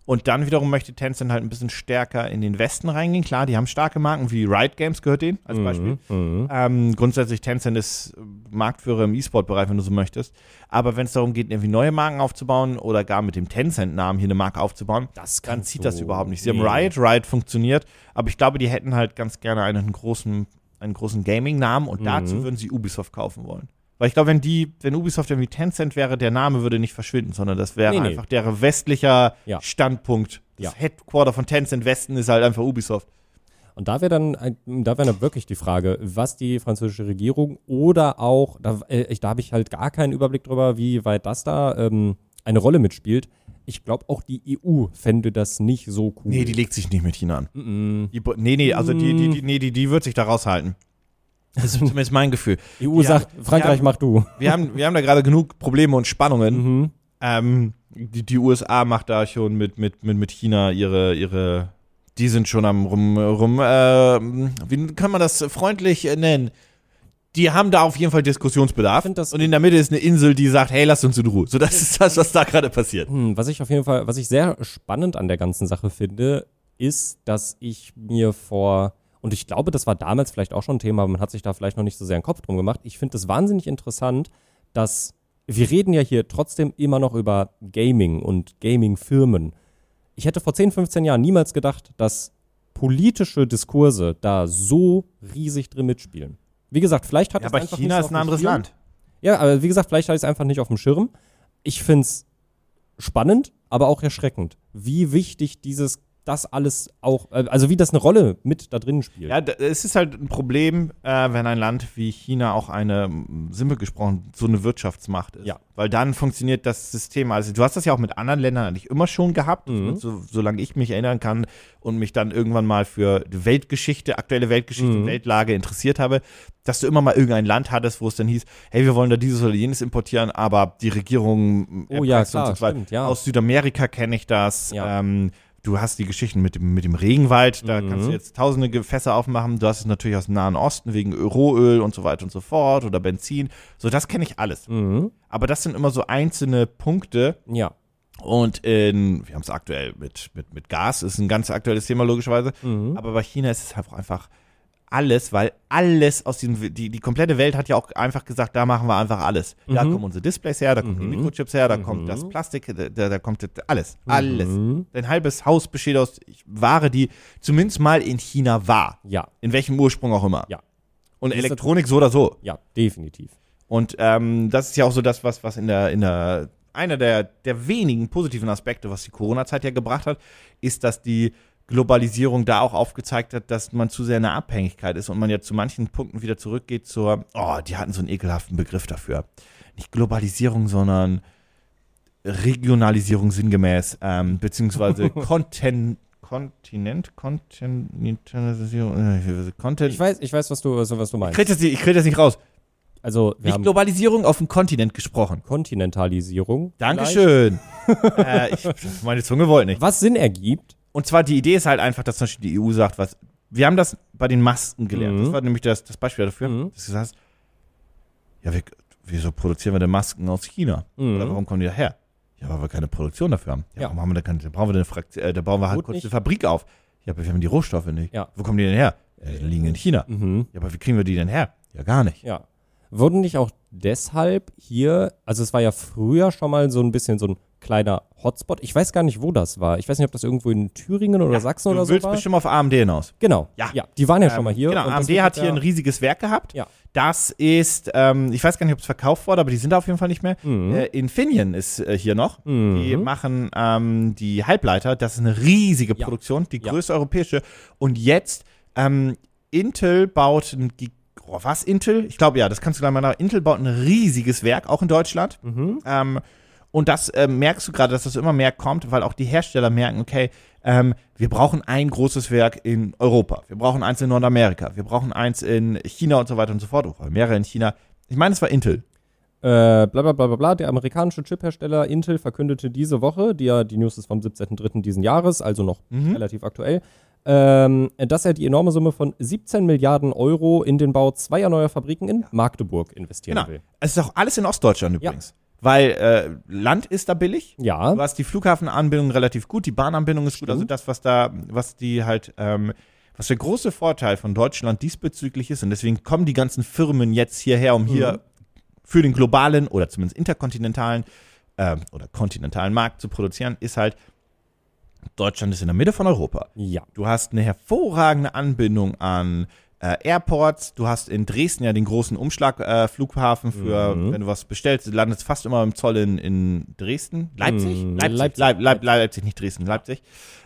Und dann wiederum möchte Tencent halt ein bisschen stärker in den Westen reingehen. Klar, die haben starke Marken wie Riot Games gehört denen als Beispiel.
Mhm.
Ähm, grundsätzlich Tencent ist Marktführer im E-Sport-Bereich, wenn du so möchtest. Aber wenn es darum geht, irgendwie neue Marken aufzubauen oder gar mit dem Tencent-Namen hier eine Marke aufzubauen,
Das
dann zieht
du-
das überhaupt nicht. Sie
Nee.
haben Riot, Riot funktioniert, aber ich glaube, die hätten halt ganz gerne einen großen, einen großen Gaming-Namen und
Mhm.
dazu würden sie Ubisoft kaufen wollen. Weil ich glaube, wenn die, wenn Ubisoft irgendwie Tencent wäre, der Name würde nicht verschwinden, sondern das wäre
Nee, nee.
einfach der westlicher
Ja.
Standpunkt. Das
Ja.
Headquarter von Tencent Westen ist halt einfach Ubisoft.
Und da wäre dann, da wäre dann wirklich die Frage, was die französische Regierung oder auch, da, äh, ich, da habe ich halt gar keinen Überblick drüber, wie weit das da ähm, eine Rolle mitspielt. Ich glaube, auch die EU fände das nicht so cool.
Nee, die legt sich nicht mit China an. Die, nee, nee, also die, die, die, nee, die, die wird sich da raushalten. Das ist zumindest mein Gefühl.
EU
Ja,
sagt, Frankreich
ja.
mach du.
Wir haben, wir haben da gerade genug Probleme und Spannungen.
Mhm.
Ähm, die, die USA macht da schon mit, mit, mit, mit China ihre, ihre, die sind schon am rum, rum äh, wie kann man das freundlich nennen? Die haben da auf jeden Fall Diskussionsbedarf. Und in der Mitte ist eine Insel, die sagt, hey, lasst uns in Ruhe. So, das ist das, was da gerade passiert.
Hm, was ich auf jeden Fall, was ich sehr spannend an der ganzen Sache finde, ist, dass ich mir vor, und ich glaube, das war damals vielleicht auch schon ein Thema, aber man hat sich da vielleicht noch nicht so sehr einen Kopf drum gemacht. Ich finde es wahnsinnig interessant, dass wir reden ja hier trotzdem immer noch über Gaming und Gaming-Firmen. Ich hätte vor 10, 15 Jahren niemals gedacht, dass politische Diskurse da so riesig drin mitspielen. Wie gesagt, vielleicht hat
Ja,
es
aber
einfach
China
nicht
ist
so
ein
auf dem
anderes
Schirm.
Land.
Ja, aber wie gesagt, vielleicht hatte ich es einfach nicht auf dem Schirm. Ich finde es spannend, aber auch erschreckend, wie wichtig dieses, das alles auch, äh, also wie das eine Rolle mit da drin spielt.
Ja, es ist halt ein Problem, äh, wenn ein Land wie China auch eine, simpel gesprochen, so eine Wirtschaftsmacht ist.
Ja.
Weil dann funktioniert das System. Also du hast das ja auch mit anderen Ländern eigentlich immer schon gehabt,
Mhm.
so, solange ich mich erinnern kann und mich dann irgendwann mal für die Weltgeschichte, aktuelle Weltgeschichte,
Mhm.
Weltlage interessiert habe, dass du immer mal irgendein Land hattest, wo es dann hieß, hey, wir wollen da dieses oder jenes importieren, aber die Regierung
Oh ja, klar,
uns so
stimmt, ja.
Aus Südamerika kenne ich das.
Ja.
Ähm, du hast die Geschichten mit dem, mit dem Regenwald, da
Mhm.
kannst du jetzt tausende Gefässer aufmachen. Du hast es natürlich aus dem Nahen Osten wegen Rohöl und so weiter und so fort oder Benzin. So, das kenne ich alles.
Mhm.
Aber das sind immer so einzelne Punkte.
Ja.
Und in, wir haben es aktuell mit, mit, mit Gas, ist ein ganz aktuelles Thema logischerweise.
Mhm.
Aber bei China ist es einfach alles, weil alles aus diesem, die, die komplette Welt hat ja auch einfach gesagt, da machen wir einfach alles. Da
Mhm.
kommen unsere Displays her, da kommen die Mikrochips her, da kommt das Plastik, da, da kommt alles, alles.
Mhm.
Dein halbes Haus besteht aus Ware, die zumindest mal in China war.
Ja,
In welchem Ursprung auch immer.
ja,
Und
das-
Elektronik so oder so.
ja, definitiv.
Und ähm, das ist ja auch so das, was, was in der, in der, einer der, der wenigen positiven Aspekte, was die Corona-Zeit ja gebracht hat, ist, dass die Globalisierung da auch aufgezeigt hat, dass man zu sehr in einer Abhängigkeit ist und man ja zu manchen Punkten wieder zurückgeht zur, oh, die hatten so einen ekelhaften Begriff dafür. Nicht Globalisierung, sondern Regionalisierung sinngemäß, ähm, beziehungsweise Content, Kontinent, Kontinentalisierung, äh, Content.
Ich weiß, ich weiß, was du, was du
ich
meinst.
krieg das nicht, ich krieg das nicht raus.
Also, wir
Nicht Globalisierung auf dem Kontinent gesprochen.
Kontinentalisierung.
Dankeschön. äh, ich, meine Zunge wollte nicht.
Was Sinn ergibt.
Und zwar die Idee ist halt einfach, dass zum Beispiel die EU sagt, was. Wir haben das bei den Masken gelernt.
Mhm.
Das war nämlich das, das Beispiel dafür.
Mhm.
Dass du sagst, ja, wir, wieso produzieren wir denn Masken aus China?
Mhm.
Oder warum kommen die daher? Ja, weil wir keine Produktion dafür haben. Ja,
Ja.
warum haben wir da keine, da brauchen wir eine Frakt äh, da bauen wir halt
Gut
kurz
nicht.
eine Fabrik auf. Ja, aber wir haben die Rohstoffe nicht.
Ja.
Wo kommen die denn her? Ja, die liegen in China.
Mhm.
Ja, aber wie kriegen wir die denn her? Ja, gar nicht.
Ja. Wurden nicht auch deshalb hier, also es war ja früher schon mal so ein bisschen so ein kleiner Hotspot. Ich weiß gar nicht, wo das war. Ich weiß nicht, ob das irgendwo in Thüringen oder Sachsen
du
oder so
willst
war.
bestimmt auf AMD hinaus.
Genau.
Ja.
ja. Die waren ja schon mal hier.
Genau, AMD hat
ja-
hier ein riesiges Werk gehabt.
Ja.
Das ist, ähm, ich weiß gar nicht, ob es verkauft wurde, aber die sind da auf jeden Fall nicht mehr.
Mhm.
Äh, Infineon ist äh, hier noch.
Mhm.
Die machen ähm, die Halbleiter. Das ist eine riesige
Ja.
Produktion, die
Ja.
größte europäische. Und jetzt, ähm, Intel baut ein oh, was Intel? Ich glaube ja, das kannst du gleich mal nach. Intel baut ein riesiges Werk, auch in Deutschland.
Mhm.
Und das äh, merkst du gerade, dass das immer mehr kommt, weil auch die Hersteller merken, okay, ähm, wir brauchen ein großes Werk in Europa, wir brauchen eins in Nordamerika, wir brauchen eins in China und so weiter und so fort, oder mehrere in China. Ich meine, es war Intel.
Äh, bla bla bla bla. Der amerikanische Chiphersteller Intel verkündete diese Woche, die, ja, die News ist vom 17.03. diesen Jahres, also noch
Mhm.
relativ aktuell, ähm, dass er die enorme Summe von 17 Milliarden Euro in den Bau zweier neuer Fabriken in Magdeburg investieren
Genau.
will.
Es ist auch alles in Ostdeutschland
Ja.
Weil äh, Land ist da billig.
Ja,
Du hast die Flughafenanbindung relativ gut, die Bahnanbindung ist gut. Also
Stimmt.
das, was da, was die halt, ähm, was der große Vorteil von Deutschland diesbezüglich ist, und deswegen kommen die ganzen Firmen jetzt hierher, um hier
Mhm.
für den globalen oder zumindest interkontinentalen ähm, oder kontinentalen Markt zu produzieren, ist halt, Deutschland ist in der Mitte von Europa.
ja.
Du hast eine hervorragende Anbindung an äh, Airports. Du hast in Dresden ja den großen Umschlagflughafen äh, für,
Mhm.
wenn du was bestellst, du landest fast immer im Zoll in, in Dresden. Leipzig?
Mhm,
Leipzig.
Leipzig.
Leip, Leip, Leipzig, nicht Dresden, Leipzig.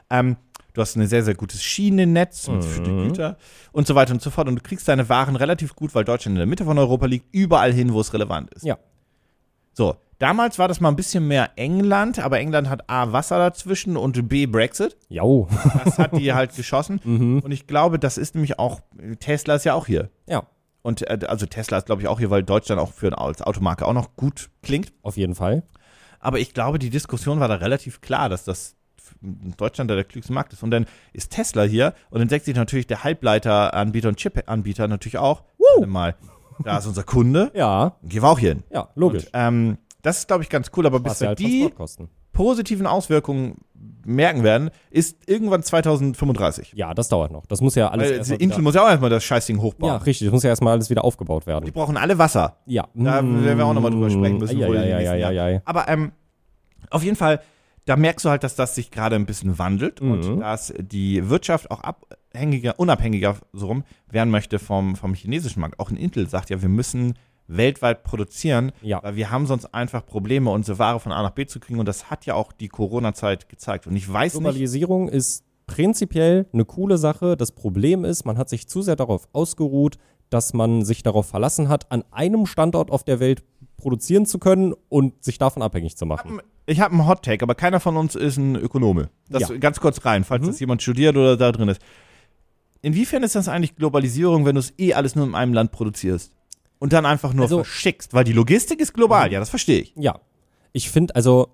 Ähm, du hast ein sehr, sehr gutes Schienennetz mit für die
Mhm.
Güter und so weiter und so fort. Und du kriegst deine Waren relativ gut, weil Deutschland in der Mitte von Europa liegt, überall hin, wo es relevant ist.
Ja.
So, damals war das mal ein bisschen mehr England, aber England hat A, Wasser dazwischen und B, Brexit.
Jau.
Das hat die halt geschossen.
mhm.
Und ich glaube, das ist nämlich auch, Tesla ist ja auch hier.
Ja,
Und äh, also Tesla ist, glaube ich, auch hier, weil Deutschland auch für als Automarke auch noch gut klingt.
auf jeden Fall.
Aber ich glaube, die Diskussion war da relativ klar, dass das Deutschland da der klügste Markt ist. Und dann ist Tesla hier und dann deckt sich natürlich der Halbleiteranbieter und Chip-Anbieter natürlich auch. Warte mal, da ist unser Kunde,
Ja,
gehen wir auch hier hin.
ja, logisch.
Und, ähm, das ist, glaube ich, ganz cool, aber bis wir
halt
die positiven Auswirkungen merken werden, ist irgendwann 2035.
Ja, das dauert noch. Das muss ja alles
Weil
mal
Intel muss ja auch erstmal das Scheißding hochbauen.
Ja, richtig. Das muss ja erstmal alles wieder aufgebaut
Die
werden.
brauchen alle Wasser.
Ja.
Da werden wir auch noch mal drüber sprechen müssen,
Ja,
wohl
ja, ja, ja, ja, ja.
Aber ähm, auf jeden Fall, da merkst du halt, dass das sich gerade ein bisschen wandelt
Mhm.
und dass die Wirtschaft auch abhängiger, unabhängiger so rum werden möchte vom, vom chinesischen Markt. Auch ein Intel sagt ja, wir müssen weltweit produzieren,
Ja.
weil wir haben sonst einfach Probleme, unsere Ware von A nach B zu kriegen und das hat ja auch die Corona-Zeit gezeigt. Und ich weiß nicht,
Globalisierung ist prinzipiell eine coole Sache. Das Problem ist, man hat sich zu sehr darauf ausgeruht, dass man sich darauf verlassen hat, an einem Standort auf der Welt produzieren zu können und sich davon abhängig zu machen.
Ich habe einen Hot Take, aber keiner von uns ist ein Ökonome. Das
Ja.
ganz kurz rein, falls
Mhm.
das jemand studiert oder da drin ist. Inwiefern ist das eigentlich Globalisierung, wenn du es eh alles nur in einem Land produzierst und dann einfach nur
Also-
verschickst? Weil die Logistik ist global, ja, das verstehe ich.
Ja. Ich finde, also,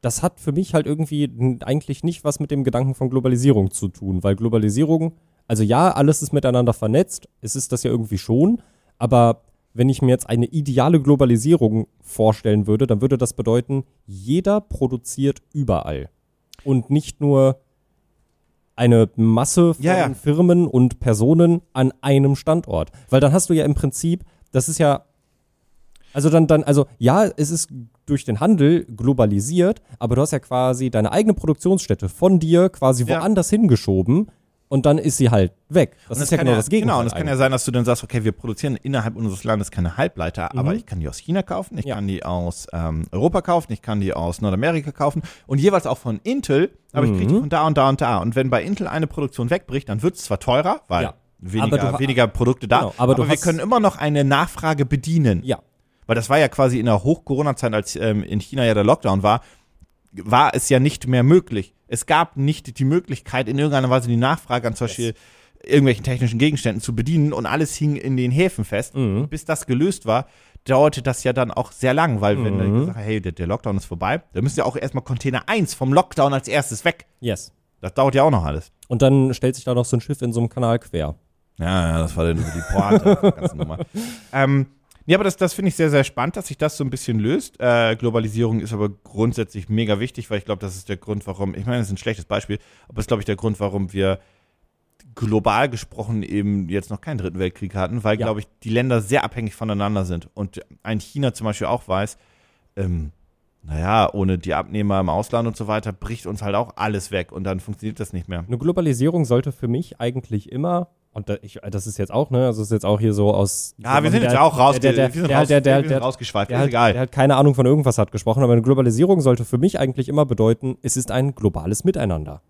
das hat für mich halt irgendwie eigentlich nicht was mit dem Gedanken von Globalisierung zu tun, weil Globalisierung, also ja, alles ist miteinander vernetzt, es ist das ja irgendwie schon, aber wenn ich mir jetzt eine ideale Globalisierung vorstellen würde, dann würde das bedeuten, jeder produziert überall. Und nicht nur eine Masse von
Ja, ja.
Firmen und Personen an einem Standort. Weil dann hast du ja im Prinzip, das ist ja, also dann, dann, also ja, es ist durch den Handel globalisiert, aber du hast ja quasi deine eigene Produktionsstätte von dir quasi
Ja.
woanders hingeschoben und dann ist sie halt weg. Das
Und
ist ja genau das Gegenteil.
Genau, und es kann ja sein, dass du dann sagst, okay, wir produzieren innerhalb unseres Landes keine Halbleiter,
Mhm.
aber ich kann die aus China kaufen, ich
Ja.
kann die aus ähm, Europa kaufen, ich kann die aus Nordamerika kaufen und jeweils auch von Intel, aber ich kriege
Mhm.
die von da und da und da. Und wenn bei Intel eine Produktion wegbricht, dann wird es zwar teurer, weil
Ja.
Weniger,
du-
weniger Produkte da,
Genau, aber du
wir können immer noch eine Nachfrage bedienen.
ja,
Weil das war ja quasi in der Hoch-Corona-Zeit, als ähm, in China ja der Lockdown war, war es ja nicht mehr möglich. Es gab nicht die Möglichkeit, in irgendeiner Weise die Nachfrage an zum Beispiel irgendwelchen technischen Gegenständen zu bedienen und alles hing in den Häfen fest.
Mhm.
Bis das gelöst war, dauerte das ja dann auch sehr lang, weil wenn
Mhm.
du gesagt hast, hey, der, der Lockdown ist vorbei, dann müssen ja auch erstmal Container 1 vom Lockdown als erstes weg.
yes.
Das dauert ja auch noch alles.
Und dann stellt sich da noch so ein Schiff in so einem Kanal quer.
Ja, ja, das war dann die Pointe der ganzen Nummer. Ähm, ja, aber das, das finde ich sehr, sehr spannend, dass sich das so ein bisschen löst. Äh, Globalisierung ist aber grundsätzlich mega wichtig, weil ich glaube, das ist der Grund, warum, ich meine, das ist ein schlechtes Beispiel, aber das ist, glaube ich, der Grund, warum wir global gesprochen eben jetzt noch keinen dritten Weltkrieg hatten, weil,
Ja.
glaube ich, die Länder sehr abhängig voneinander sind. Und ein China zum Beispiel auch weiß, ähm, naja, ohne die Abnehmer im Ausland und so weiter, bricht uns halt auch alles weg und dann funktioniert das nicht mehr.
Eine Globalisierung sollte für mich eigentlich immer, und da, ich, das ist jetzt auch, ne, also ist jetzt auch hier so aus.
Ja, wir sind
der-
jetzt auch raus,
der, der, der,
raus,
der, der, der,
rausgeschweift,
der,
ist
halt,
egal.
der halt keine Ahnung von irgendwas hat gesprochen, aber eine Globalisierung sollte für mich eigentlich immer bedeuten, es ist ein globales Miteinander.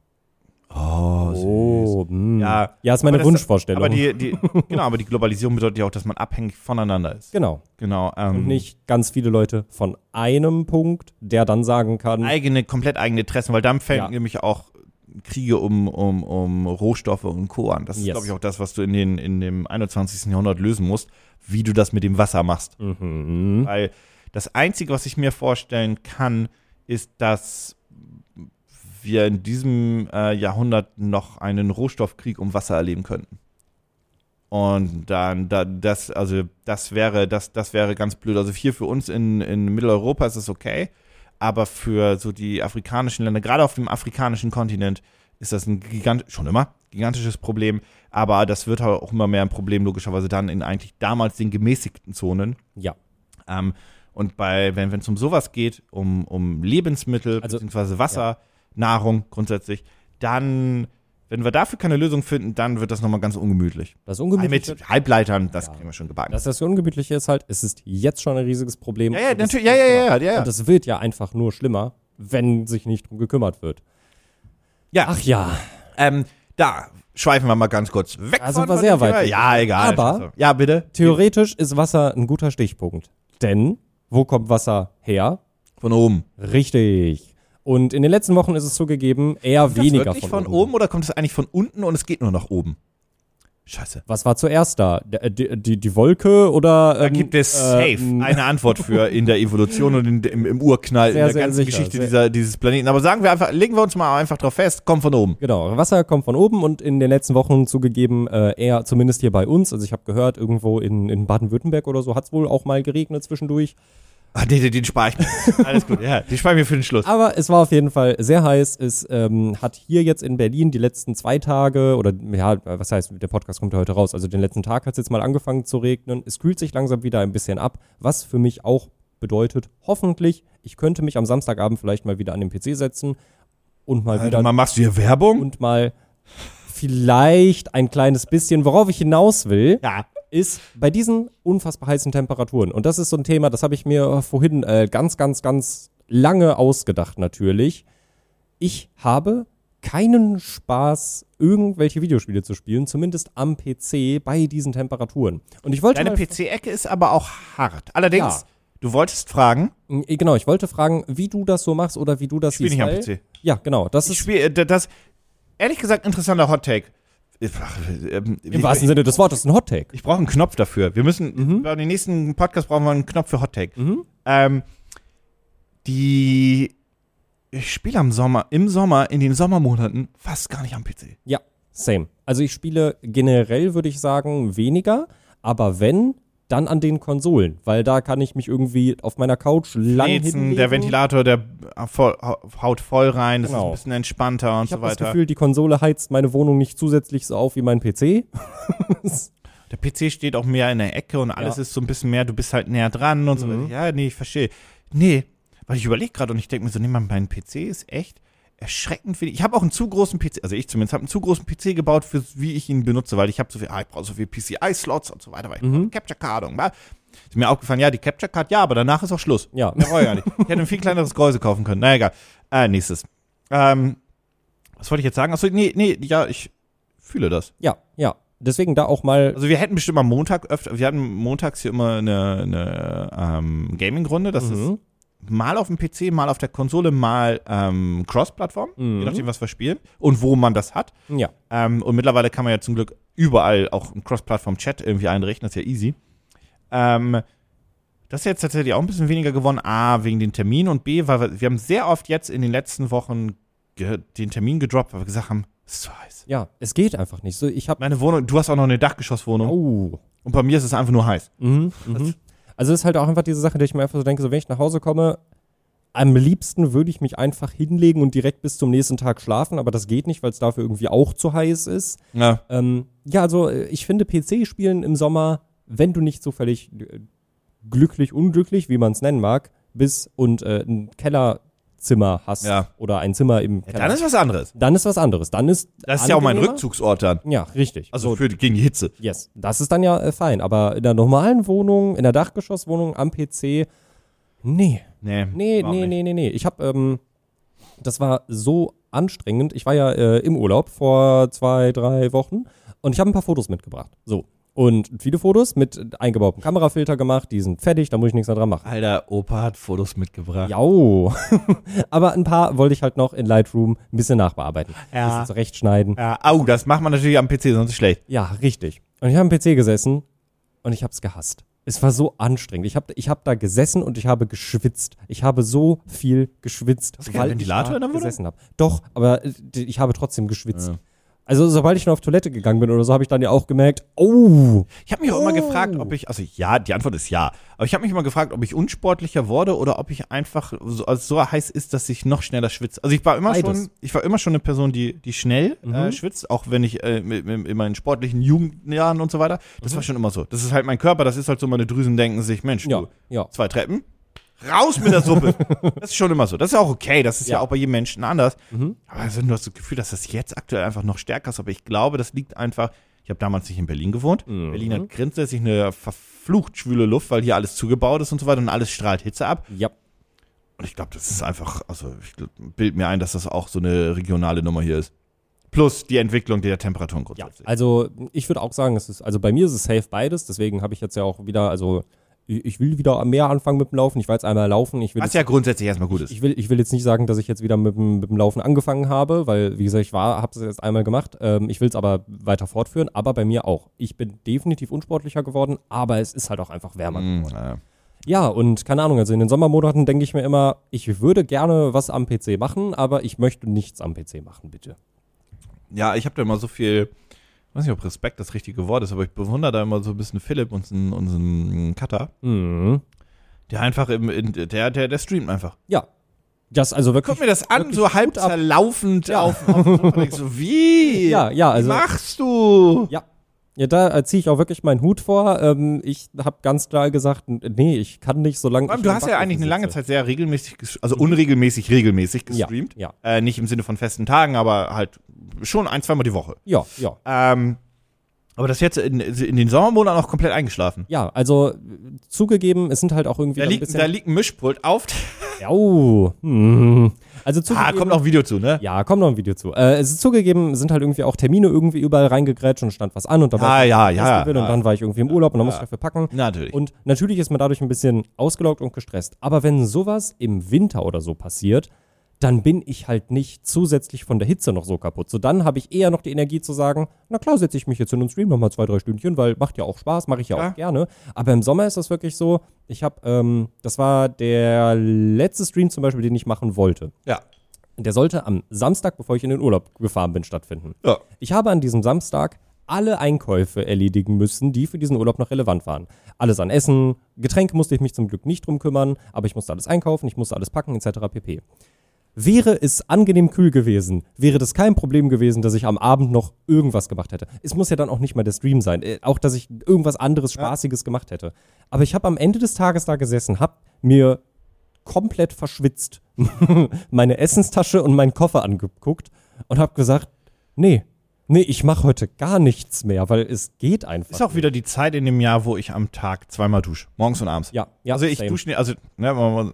Oh,
Oh, mh.
Ja,
ja, ist meine
aber
Wunschvorstellung.
Aber die, die, genau, aber die Globalisierung bedeutet ja auch, dass man abhängig voneinander ist.
genau.
Genau. Ähm,
Und nicht ganz viele Leute von einem Punkt, der dann sagen kann,
eigene, komplett eigene Interessen, weil dann fängt
Ja.
nämlich auch Kriege um, um, um Rohstoffe und Co. an. Das ist,
Yes.
glaube ich, auch das, was du in, den, in dem 21. Jahrhundert lösen musst, wie du das mit dem Wasser machst.
mhm,
Weil das Einzige, was ich mir vorstellen kann, ist, dass wir in diesem äh, Jahrhundert noch einen Rohstoffkrieg um Wasser erleben könnten. Und dann, da, das, also das wäre, das, das wäre ganz blöd. Also hier für uns in, in Mitteleuropa ist es okay, aber für so die afrikanischen Länder, gerade auf dem afrikanischen Kontinent, ist das ein gigant, schon immer gigantisches Problem. Aber das wird auch immer mehr ein Problem, logischerweise dann in eigentlich damals den gemäßigten Zonen.
ja.
Ähm, und bei, wenn es um sowas geht, um, um Lebensmittel,
Also,
beziehungsweise Wasser, Nahrung grundsätzlich, dann, wenn wir dafür keine Lösung finden, dann wird das nochmal ganz ungemütlich.
Das Ungemütliche,
Mit Halbleitern, das
Ja.
kriegen wir schon gebacken.
das, das Ungemütliche ist halt, es ist jetzt schon ein riesiges Problem.
ja, ja, natürlich, ja, ja, ja, ja, ja.
Und es wird ja einfach nur schlimmer, wenn sich nicht drum gekümmert wird.
ja,
Ach ja,
ähm, da schweifen wir mal ganz kurz weg.
Also
von,
war sehr weit weg.
Ja, egal.
Aber-
ja, bitte.
theoretisch ist Wasser ein guter Stichpunkt. Denn, wo kommt Wasser her?
Von oben.
Richtig. Und in den letzten Wochen ist es zugegeben, eher
Kommt das
weniger
wirklich
von,
von oben oder kommt es eigentlich von unten und es geht nur nach oben? Scheiße.
Was war zuerst da? Der- Die, die, die Wolke oder.
Da
ähm,
gibt es safe
ähm,
eine Antwort für in der Evolution und in, im, im Urknall,
Sehr,
in der ganzen
sicher,
Geschichte dieser, dieses Planeten. Aber sagen wir einfach, legen wir uns mal einfach drauf fest, kommt von oben.
Genau, Wasser kommt von oben und in den letzten Wochen zugegeben, äh, eher zumindest hier bei uns. Also ich habe gehört, irgendwo in, in Baden-Württemberg oder so hat es wohl auch mal geregnet zwischendurch.
Ah, den, den, den spare ich mir. Alles gut, ja. Den spare ich mir für den Schluss.
Aber es war auf jeden Fall sehr heiß. Es ähm, hat hier jetzt in Berlin die letzten zwei Tage oder ja, was heißt, der Podcast kommt ja heute raus. Also den letzten Tag hat es jetzt mal angefangen zu regnen. Es kühlt sich langsam wieder ein bisschen ab, was für mich auch bedeutet, hoffentlich, ich könnte mich am Samstagabend vielleicht mal wieder an den PC setzen und mal wieder
Alter, mal machst du hier Werbung?
und mal vielleicht ein kleines bisschen, worauf ich hinaus will,
Ja.
Ist bei diesen unfassbar heißen Temperaturen. Und das ist so ein Thema, das habe ich mir vorhin äh, ganz, ganz, ganz lange ausgedacht natürlich. Ich habe keinen Spaß, irgendwelche Videospiele zu spielen, zumindest am PC bei diesen Temperaturen. Und ich wollte
Deine PC-Ecke ist aber auch hart. Allerdings,
Ja.
du wolltest fragen,
Äh, genau, ich wollte fragen, wie du das so machst oder wie du das
ich spiele
siehst.
nicht am PC.
Ja, genau, das
Ich
ist
spiele, äh, das, ehrlich gesagt, interessanter Hot-Take. Ach, ähm,
im wahrsten Sinne des Wortes ein Hot Take.
Ich brauche einen Knopf dafür. Wir müssen,
Mhm.
bei den nächsten Podcast brauchen wir einen Knopf für Hot Take.
Mhm.
Ähm, die, ich spiele am Sommer, im Sommer, in den Sommermonaten fast gar nicht am PC.
Ja, same. Also ich spiele generell, würde ich sagen, weniger, aber wenn, dann an den Konsolen, weil da kann ich mich irgendwie auf meiner Couch lang hinlegen.
der Ventilator, der voll, haut voll rein, das ist
Genau.
ein bisschen entspannter und
Ich
so
habe das
weiter.
Gefühl, die Konsole heizt meine Wohnung nicht zusätzlich so auf wie mein PC.
Der PC steht auch mehr in der Ecke und alles
Ja.
ist so ein bisschen mehr, du bist halt näher dran und so
Mhm.
weiter. Ja, nee, ich verstehe. Nee, weil ich überlege gerade und ich denke mir so, nee, mein PC ist echt erschreckend wenig. Ich habe auch einen zu großen PC, also ich zumindest habe einen zu großen PC gebaut, für wie ich ihn benutze, weil ich habe so viel, ah, ich brauche so viel PCI-Slots und so weiter, weil ich
Mhm.
Capture Card und. Ist mir aufgefallen, ja, die Capture Card, ja, aber danach ist auch Schluss.
Ja.
Ich gar nicht. Ich hätte ein viel kleineres Gehäuse kaufen können. Na egal. Äh, nächstes. Ähm, was wollte ich jetzt sagen? Achso, nee, nee, ja, ich fühle das.
Ja, ja. Deswegen da auch mal.
Also wir hätten bestimmt am Montag öfter, wir hatten montags hier immer eine, eine ähm, Gaming-Runde. Das ist
Mhm.
Mal auf dem PC, mal auf der Konsole, mal ähm, Cross-Plattform,
Mhm.
je nachdem, was wir spielen und wo man das hat.
Ja.
Ähm, und mittlerweile kann man ja zum Glück überall auch einen Cross-Plattform-Chat irgendwie einrichten, das ist ja easy. Ähm, das ist jetzt tatsächlich auch ein bisschen weniger geworden. A, wegen den Terminen und B, weil wir, wir haben sehr oft jetzt in den letzten Wochen den Termin gedroppt, weil wir gesagt haben, es ist so heiß.
Ja, es geht einfach nicht. So, ich.
Meine Wohnung, du hast auch noch eine Dachgeschosswohnung
Oh.
und bei mir ist es einfach nur heiß.
Mhm, mhm. Also es ist halt auch einfach diese Sache, die ich mir einfach so denke, so wenn ich nach Hause komme, am liebsten würde ich mich einfach hinlegen und direkt bis zum nächsten Tag schlafen, aber das geht nicht, weil es dafür irgendwie auch zu heiß ist.
Ja.
Ähm, ja, also äh, ich finde PC-Spielen im Sommer, wenn du nicht so völlig äh, glücklich, unglücklich, wie man es nennen mag, bist und äh, ein Kellerzimmer hast
Ja.
oder ein Zimmer im
Ja,
Keller,
dann ist was anderes.
dann ist was anderes. Dann ist
Das ist ja auch mein. Rückzugsort dann.
Ja, richtig.
Also
So,
für gegen die Hitze.
Yes, das ist dann ja äh, fein. Aber in der normalen Wohnung, in der Dachgeschosswohnung am PC, nee,
Nee,
nee, nee, nee, nee, nee. Ich habe, ähm, das war so anstrengend. Ich war ja äh, im Urlaub vor zwei, drei Wochen und ich habe ein paar Fotos mitgebracht. So. Und viele Fotos mit eingebautem Kamerafilter gemacht, die sind fertig, da muss ich nichts mehr dran machen.
Alter, Opa hat Fotos mitgebracht.
Jau. Aber ein paar wollte ich halt noch in Lightroom ein bisschen nachbearbeiten.
Ja.
Bisschen zurechtschneiden.
Ja, au, das macht man natürlich am PC, sonst ist schlecht.
Ja, richtig. Und ich habe am PC gesessen und ich habe es gehasst. Es war so anstrengend. Ich habe ich hab da gesessen und ich habe geschwitzt. Ich habe so viel geschwitzt,
Hast Ventilator
ich da gesessen habe. Doch, aber äh, ich habe trotzdem geschwitzt.
Ja.
Also sobald ich nur auf Toilette gegangen bin oder so, habe ich dann ja auch gemerkt, oh,
Ich habe mich auch immer
Oh.
gefragt, ob ich, also ja, die Antwort ist ja, aber ich habe mich immer gefragt, ob ich unsportlicher wurde oder ob ich einfach so, also so heiß ist, dass ich noch schneller schwitze. Also ich war immer
Beides.
schon, ich war immer schon eine Person, die, die schnell äh,
Mhm.
schwitzt, auch wenn ich äh, in meinen sportlichen Jugendjahren und so weiter. Das
Mhm.
war schon immer so. Das ist halt mein Körper, das ist halt so, meine Drüsen denken sich, Mensch,
ja,
du,
ja.
zwei Treppen, raus mit der Suppe. das ist schon immer so. Das ist ja auch okay, das ist ja,
Ja.
auch bei jedem Menschen anders.
Mhm.
Aber also, du hast das Gefühl, dass das jetzt aktuell einfach noch stärker ist. Aber ich glaube, das liegt einfach. Ich habe damals nicht in Berlin gewohnt.
Mhm.
Berlin hat grundsätzlich eine verflucht schwüle Luft, weil hier alles zugebaut ist und so weiter und alles strahlt Hitze ab.
Ja,
Und ich glaube, das ist einfach, also ich bild mir ein, dass das auch so eine regionale Nummer hier ist. Plus die Entwicklung der Temperaturen
ja.
grundsätzlich.
Also ich würde auch sagen, es ist, also bei mir ist es safe beides, deswegen habe ich jetzt ja auch wieder, also ich will wieder mehr anfangen mit dem Laufen. Ich war jetzt einmal laufen. Ich will
Was
jetzt
ja grundsätzlich erstmal gut ist.
Ich will, ich will jetzt nicht sagen, dass ich jetzt wieder mit dem, mit dem Laufen angefangen habe, weil, wie gesagt, ich war, habe das jetzt einmal gemacht. Ähm, ich will es aber weiter fortführen, aber bei mir auch. Ich bin definitiv unsportlicher geworden, aber es ist halt auch einfach wärmer
Mm,
geworden.
ja.
Ja, und keine Ahnung, also in den Sommermonaten denke ich mir immer, ich würde gerne was am PC machen, aber ich möchte nichts am PC machen, bitte.
Ja, ich habe da immer so viel, ich weiß nicht, ob Respekt das richtige Wort ist, aber ich bewundere da immer so ein bisschen Philipp, unseren, unseren Cutter,
Mhm.
der einfach im, in, der, der, der streamt einfach.
Ja. Das also wirklich.
Guck mir das an, so halb zerlaufend
Ja.
auf, auf so, wie?
Ja, ja, also.
Machst du?
Ja. Ja, da ziehe ich auch wirklich meinen Hut vor. Ähm, ich habe ganz klar gesagt, nee, ich kann nicht so lange.
Du hast ja eigentlich eine lange Zeit sehr regelmäßig, also unregelmäßig, regelmäßig
Ja,
gestreamt.
ja,
Äh, nicht im Sinne von festen Tagen, aber halt schon ein, zweimal die Woche.
ja, ja.
Ähm, aber das jetzt in, in den Sommermonaten auch komplett eingeschlafen.
Ja, also zugegeben, es sind halt auch irgendwie
Da
ein
liegt,
bisschen.
da liegt ein Mischpult auf.
Ja, oh, hm. Also
Ah,
zugegeben.
kommt noch ein Video zu, ne?
Ja, kommt noch ein Video zu. Äh, es ist zugegeben, sind halt irgendwie auch Termine irgendwie überall reingegrätscht und stand was an und da war
Ah,
ich
ja, ja, ja.
und dann war ich irgendwie im Urlaub und dann musste
Ja.
ich dafür packen.
Natürlich.
Und natürlich ist man dadurch ein bisschen ausgelaugt und gestresst. Aber wenn sowas im Winter oder so passiert, dann bin ich halt nicht zusätzlich von der Hitze noch so kaputt. So dann habe ich eher noch die Energie zu sagen, na klar, setze ich mich jetzt in den Stream nochmal zwei, drei Stündchen, weil macht ja auch Spaß, mache ich ja,
Ja.
auch gerne. Aber im Sommer ist das wirklich so, ich habe, ähm, das war der letzte Stream zum Beispiel, den ich machen wollte.
ja.
Der sollte am Samstag, bevor ich in den Urlaub gefahren bin, stattfinden.
Ja.
Ich habe an diesem Samstag alle Einkäufe erledigen müssen, die für diesen Urlaub noch relevant waren. Alles an Essen, Getränke musste ich mich zum Glück nicht drum kümmern, aber ich musste alles einkaufen, ich musste alles packen, etc. pp. Wäre es angenehm kühl gewesen, wäre das kein Problem gewesen, dass ich am Abend noch irgendwas gemacht hätte. Es muss ja dann auch nicht mal der Stream sein, äh, auch dass ich irgendwas anderes Spaßiges gemacht hätte. Aber ich habe am Ende des Tages da gesessen, hab mir komplett verschwitzt meine Essenstasche und meinen Koffer angeguckt und habe gesagt, nee, nee, ich mache heute gar nichts mehr, weil es geht einfach.
Ist auch wieder die Zeit in dem Jahr, wo ich am Tag zweimal dusche. Morgens und abends.
Ja, ja.
also ich
same.
dusche nicht, also, ne, man, man,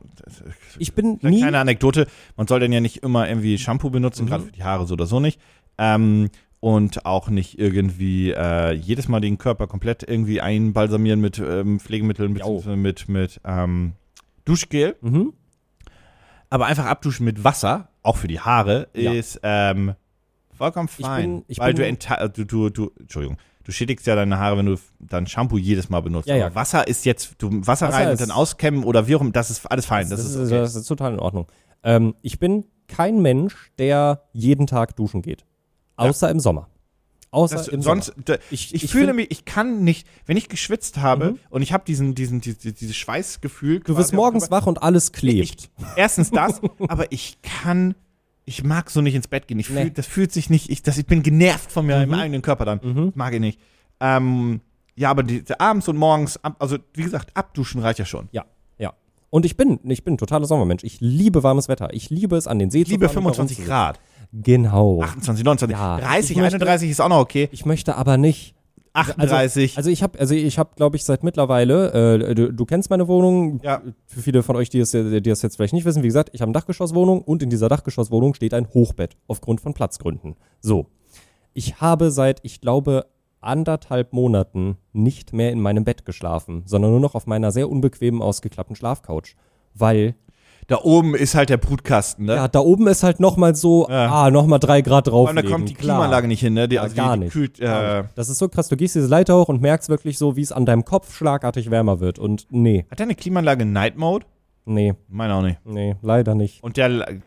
Ich bin
Vielleicht
nie.
Kleine Anekdote, man soll dann ja nicht immer irgendwie Shampoo benutzen,
Mhm.
gerade für die Haare so oder so nicht. Ähm, und auch nicht irgendwie äh, jedes Mal den Körper komplett irgendwie einbalsamieren mit ähm, Pflegemitteln, beziehungsweise mit, mit ähm, Duschgel.
Mhm.
Aber einfach abduschen mit Wasser, auch für die Haare,
Ja.
ist ähm, vollkommen
Ich
fein.
bin- ich
weil du,
bin-
du, du, du, Entschuldigung, du schädigst ja deine Haare, wenn du dann Shampoo jedes Mal benutzt.
Ja, ja.
Aber Wasser ist jetzt, du Wasser,
Wasser
rein und dann auskämmen oder wie auch immer, das ist alles fein. Das, ist, okay.
das ist total in Ordnung. Ähm, ich bin kein Mensch, der jeden Tag duschen geht. Außer im Sommer. Außer
Das,
im
sonst,
Sommer. Ich-
ich,
ich
fühle mich, ich kann nicht, wenn ich geschwitzt habe
Mhm.
und ich habe diesen, diesen, diese, dieses Schweißgefühl.
Du wirst morgens wach und alles klebt.
Ich, erstens das, aber ich kann, ich mag so nicht ins Bett gehen. Ich
Nee.
fühl, das fühlt sich nicht, ich, das, ich bin genervt von mir,
Mhm.
meinem eigenen Körper dann.
Mhm.
Mag ich nicht. Ähm, ja, aber die, abends und morgens, ab, also wie gesagt, abduschen reicht ja schon.
Ja, ja. Und ich bin, ich bin ein totaler Sommermensch. Ich liebe warmes Wetter. Ich liebe es an den See
Ich liebe
zu und
25
da
Grad.
Genau.
28, 29,
Ja, ich
30,
möchte-
31 ist auch noch okay.
Ich möchte aber nicht.
38.
Also ich habe, also ich habe, glaube ich, seit mittlerweile, äh, du, du kennst meine Wohnung.
Ja.
Für viele von euch, die es, die es jetzt vielleicht nicht wissen, wie gesagt, ich habe eine Dachgeschosswohnung und in dieser Dachgeschosswohnung steht ein Hochbett aufgrund von Platzgründen. So. Ich habe seit, ich glaube, anderthalb Monaten nicht mehr in meinem Bett geschlafen, sondern nur noch auf meiner sehr unbequemen ausgeklappten Schlafcouch. Weil,
da oben ist halt der Brutkasten, ne?
ja, da oben ist halt nochmal so,
Ja.
ah, nochmal drei Grad drauf.
allem, da kommt die Klimaanlage nicht hin, ne? Die, also
gar
die, die
nicht.
Kühlt, äh,
Das ist so krass. Du gehst diese Leiter hoch und merkst wirklich so, wie es an deinem Kopf schlagartig wärmer wird. Und nee,
hat deine Klimaanlage Night Mode?
nee,
Meine auch nicht.
nee, leider nicht.
Und der,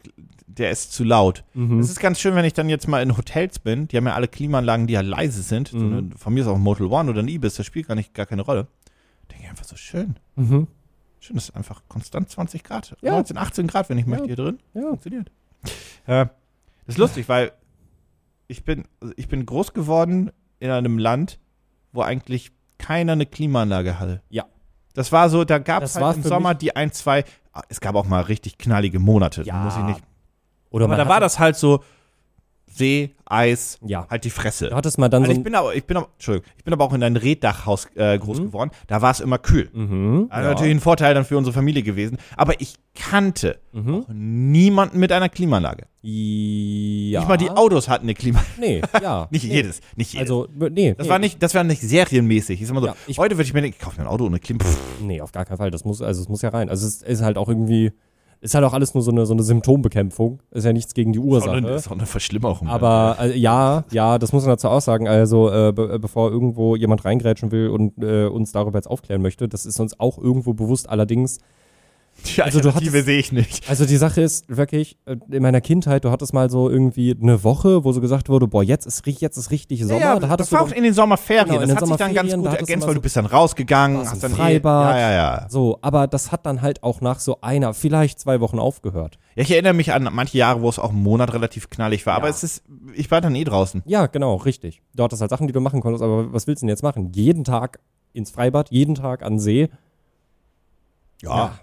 der ist zu laut.
Mhm.
Es ist ganz schön, wenn ich dann jetzt mal in Hotels bin, die haben ja alle Klimaanlagen, die ja leise sind. So
Mhm.
eine, von mir ist auch ein Motel One oder ein Ibis, das spielt gar nicht gar keine Rolle. Denke ich einfach so schön.
Mhm.
Schön, das ist einfach konstant 20 Grad.
Ja.
19, 18 Grad, wenn ich möchte, hier drin.
Ja.
Funktioniert. Äh, das ist lustig, weil ich bin, also ich bin groß geworden in einem Land, wo eigentlich keiner eine Klimaanlage hatte.
Ja.
Das war so, da gab es halt im Sommer die ein, zwei, ah, es gab auch mal richtig knallige Monate,
Ja.
muss ich nicht.
Oder
Aber da war das halt so See, Eis,
Ja.
halt die Fresse.
Du hattest mal dann
Also
so
ich bin aber, ich bin aber, Entschuldigung, ich bin aber auch in einem Reddachhaus äh, groß
Mhm.
geworden. Da war es immer kühl.
Mhm.
Also natürlich ein Vorteil dann für unsere Familie gewesen. Aber ich kannte
Mhm.
niemanden mit einer Klimaanlage.
Ja.
Nicht mal die Autos hatten eine Klimaanlage.
Nee, ja.
Nicht
nee.
jedes, nicht jedes.
Also, nee.
das
nee,
war nicht, das war nicht serienmäßig. Ich sag mal so,
Ja, ich-
heute würde ich mir denken, ich kaufe mir ein Auto ohne Klima. Pff,
Nee, auf gar keinen Fall. Das muss, also es muss ja rein. Also es ist halt auch irgendwie, ist halt auch alles nur so eine, so eine Symptombekämpfung. Ist ja nichts gegen die Ursache.
ist auch eine Verschlimmerung.
Aber äh, ja, ja, das muss man dazu auch sagen. Also, äh, be äh, bevor irgendwo jemand reingrätschen will und äh, uns darüber jetzt aufklären möchte, das ist uns auch irgendwo bewusst. Allerdings,
die
also du hattest-
sehe ich nicht.
also die Sache ist wirklich, äh, in meiner Kindheit, du hattest mal so irgendwie eine Woche, wo so gesagt wurde, boah, jetzt ist, jetzt ist richtig Sommer.
ja,
da hattest
das war
du
auch in den Sommerferien.
Genau, in
das
den
hat sich dann ganz gut
da
ergänzt, weil du bist dann rausgegangen, hast dann
Freibad.
Eh, ja, ja, ja.
so, aber das hat dann halt auch nach so einer, vielleicht zwei Wochen aufgehört.
Ja, ich erinnere mich an manche Jahre, wo es auch einen Monat relativ knallig war,
Ja.
aber es ist, ich war dann eh draußen.
Ja, genau, richtig. Du hattest halt Sachen, die du machen konntest, aber was willst du denn jetzt machen? Jeden Tag ins Freibad, jeden Tag an See? Ja, ja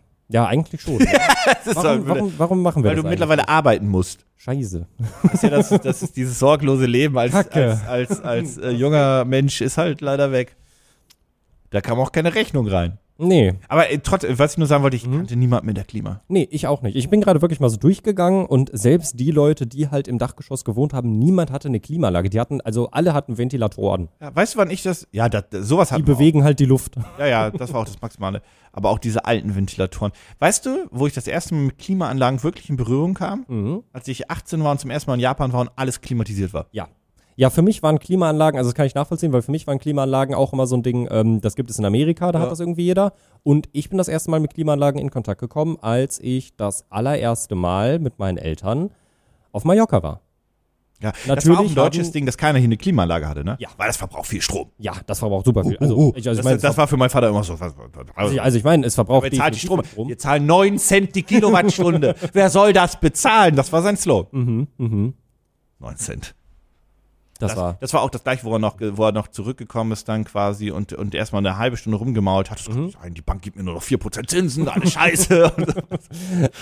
eigentlich schon. warum,
halt,
warum, warum machen wir
weil
das
du mittlerweile arbeiten musst.
eigentlich? Scheiße.
Das ist ja das, das ist dieses sorglose Leben als,
Kacke.
als, als, als äh, junger Mensch ist halt leider weg. Da kam auch keine Rechnung rein.
Nee,
Aber äh, trotzdem, was ich nur sagen wollte, ich
Mhm.
kannte niemand mit der Klima.
nee, ich auch nicht. Ich bin gerade wirklich mal so durchgegangen und selbst die Leute, die halt im Dachgeschoss gewohnt haben, niemand hatte eine Klimaanlage. Die hatten, also alle hatten Ventilatoren.
Ja, weißt du, wann ich das? Ja, das, sowas
Die
hatten wir
bewegen halt die Luft.
Ja, ja, das war auch das Maximale. Aber auch diese alten Ventilatoren. Weißt du, wo ich das erste Mal mit Klimaanlagen wirklich in Berührung kam?
Mhm.
Als ich 18 war und zum ersten Mal in Japan war und alles klimatisiert war.
Ja. Ja, für mich waren Klimaanlagen, also das kann ich nachvollziehen, weil für mich waren Klimaanlagen auch immer so ein Ding, ähm, das gibt es in Amerika, da
Ja.
hat das irgendwie jeder. Und ich bin das erste Mal mit Klimaanlagen in Kontakt gekommen, als ich das allererste Mal mit meinen Eltern auf Mallorca war.
Ja, das war
Natürlich
auch ein deutsches Ding, dass keiner hier eine Klimaanlage hatte, ne?
Ja.
Weil das verbraucht viel Strom.
Ja, das verbraucht super viel. Also,
Oh, oh,
ich, also ich
das,
meine,
das war für meinen Vater immer so.
Also, ich, also ich meine, es verbraucht
die
definitiv
Strom? Wir zahlen 9 Cent die Kilowattstunde. Wer soll das bezahlen? Das war sein Slogan.
Mhm, mhm.
9 Cent.
Das, war.
das war auch das gleiche, wo er noch, wo er noch zurückgekommen ist dann quasi und, und erstmal eine halbe Stunde rumgemault hat. Das sein, Die Bank gibt mir nur noch 4% Zinsen, alles scheiße.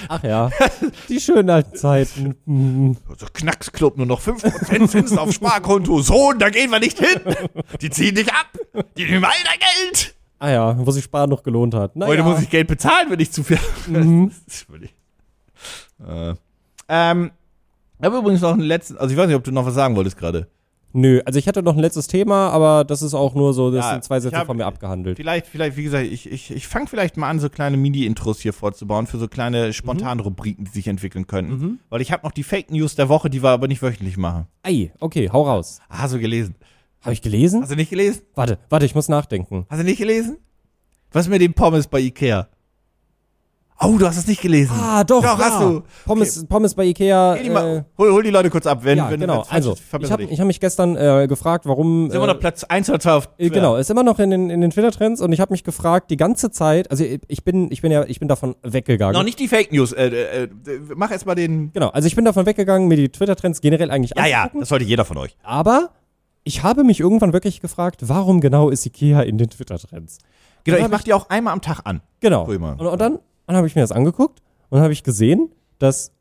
Ach ja, die schönen alten Zeiten. Mhm.
so Knacksclub nur noch 5% Zinsen auf Sparkonto. Sohn, da gehen wir nicht hin. Die ziehen dich ab. Die nehmen all dein Geld.
Ah ja, wo sich Sparen noch gelohnt hat. Naja.
Heute muss ich Geld bezahlen, wenn ich zu viel.
Mhm.
Das äh, ähm, ich habe übrigens noch einen letzten, also ich weiß nicht, ob du noch was sagen wolltest gerade.
Nö, also ich hatte noch ein letztes Thema, aber das ist auch nur so, das
Ja,
sind zwei Sätze
hab-
von mir abgehandelt.
Vielleicht, vielleicht, wie gesagt, ich, ich, ich fange vielleicht mal an, so kleine Mini-Intros hier vorzubauen für so kleine spontane Rubriken, die sich entwickeln könnten.
Mhm.
Weil ich habe noch die Fake News der Woche, die wir aber nicht wöchentlich machen.
Ei, okay, hau raus.
Ah, Hast du gelesen?
Habe ich gelesen?
Hast du nicht gelesen?
Warte, warte, ich muss nachdenken.
Hast du nicht gelesen? Was mit den Pommes bei Ikea? Oh, du hast es nicht gelesen.
Ah, doch,
Doch,
ja.
hast du.
Pommes, Pommes bei Ikea.
Geh die
Äh,
mal, hol, hol die Leute kurz ab, wenn,
ja,
wenn
genau. Also, ich habe hab mich gestern äh, gefragt, warum.
Sind wir noch Platz 1 oder 2 auf
Äh, Genau, ist immer noch in den, in den Twitter-Trends und ich habe mich gefragt, die ganze Zeit, also ich bin, ich bin ja, ich bin davon weggegangen.
Noch nicht die Fake News. Äh, äh, äh, mach erst mal den.
Genau, also ich bin davon weggegangen, mir die Twitter-Trends generell eigentlich
Ja, ja,
anzugucken.
das sollte jeder von euch.
Aber ich habe mich irgendwann wirklich gefragt, warum genau ist Ikea in den Twitter-Trends?
Genau, ich mach die auch einmal am Tag an.
Genau.
Mal.
Und, und dann, dann habe ich mir das angeguckt und habe ich gesehen, dass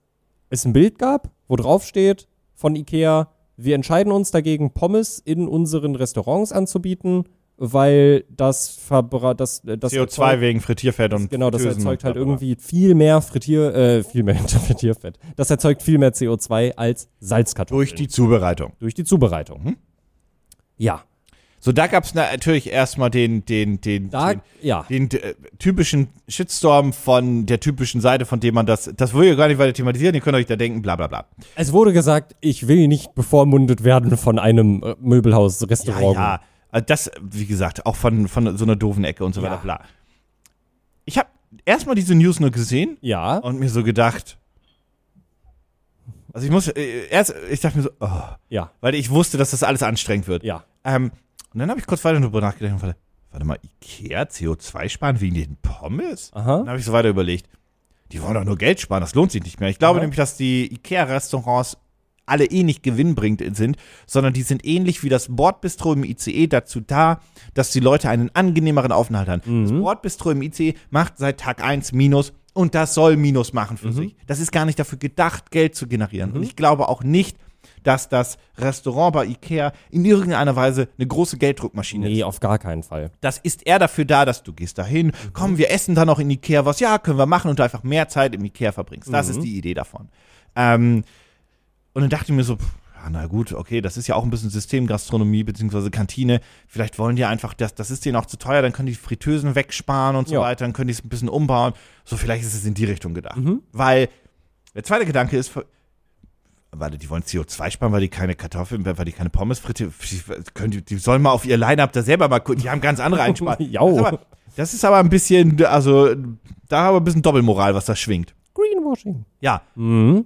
es ein Bild gab, wo drauf steht von Ikea, wir entscheiden uns dagegen, Pommes in unseren Restaurants anzubieten, weil das, verbra das, äh, das
CO2
erzeugt-
wegen Frittierfett und
Genau, das
Fritteusen
erzeugt halt irgendwie viel mehr Frittier, äh, viel mehr Frittierfett. Das erzeugt viel mehr CO2 als Salzkartoffeln.
Durch die Zubereitung.
durch die Zubereitung.
Mhm.
Ja,
So, da gab's natürlich erstmal den, den, den,
da,
den,
ja.
den äh, typischen Shitstorm von der typischen Seite, von dem man das, das will ich gar nicht weiter thematisieren, ihr könnt euch da denken, bla bla bla.
Es wurde gesagt, ich will nicht bevormundet werden von einem äh,
Ja,
Möbelhaus-Restaurant.
ja. Also Das, wie gesagt, auch von, von so einer doofen Ecke und so
Ja.
weiter, bla. Ich habe erstmal diese News nur gesehen
Ja.
und mir so gedacht, also ich muss, äh, erst, ich dachte mir so, oh,
Ja.
weil ich wusste, dass das alles anstrengend wird.
Ja.
Ähm, und dann habe ich kurz weiter drüber nachgedacht und warte, warte mal, Ikea CO2 sparen wegen den Pommes?
Aha.
Dann habe ich so weiter überlegt. Die wollen doch nur Geld sparen, das lohnt sich nicht mehr. Ich glaube
Aha.
nämlich, dass die Ikea-Restaurants alle eh nicht gewinnbringend sind, sondern die sind ähnlich wie das Bordbistro im ICE dazu da, dass die Leute einen angenehmeren Aufenthalt haben. Das Bordbistro im ICE macht seit Tag 1 Minus und das soll Minus machen für sich. Das ist gar nicht dafür gedacht, Geld zu generieren. Und ich glaube auch nicht, dass das Restaurant bei Ikea in irgendeiner Weise eine große Gelddruckmaschine ist.
Nee, auf gar keinen Fall.
Das ist eher dafür da, dass du gehst dahin, komm, wir essen dann noch in Ikea was, ja, können wir machen und du einfach mehr Zeit im Ikea verbringst. Das ist die Idee davon. Ähm, und dann dachte ich mir so, pff, ja, na gut, okay, das ist ja auch ein bisschen Systemgastronomie beziehungsweise Kantine. Vielleicht wollen die einfach, das, das ist denen auch zu teuer, dann können die Fritteusen wegsparen und so
Ja.
weiter, dann können die es ein bisschen umbauen. So, vielleicht ist es in die Richtung gedacht. Weil der zweite Gedanke ist, warte, die wollen CO2 sparen, weil die keine Kartoffeln, weil die keine Pommes. Können die, die sollen mal auf ihr Line-Up da selber mal gucken. Die haben ganz andere Einsparungen.
Jau.
Das, ist aber- das ist aber ein bisschen, also, da haben wir ein bisschen Doppelmoral, was da schwingt.
Greenwashing.
Ja,
Mhm.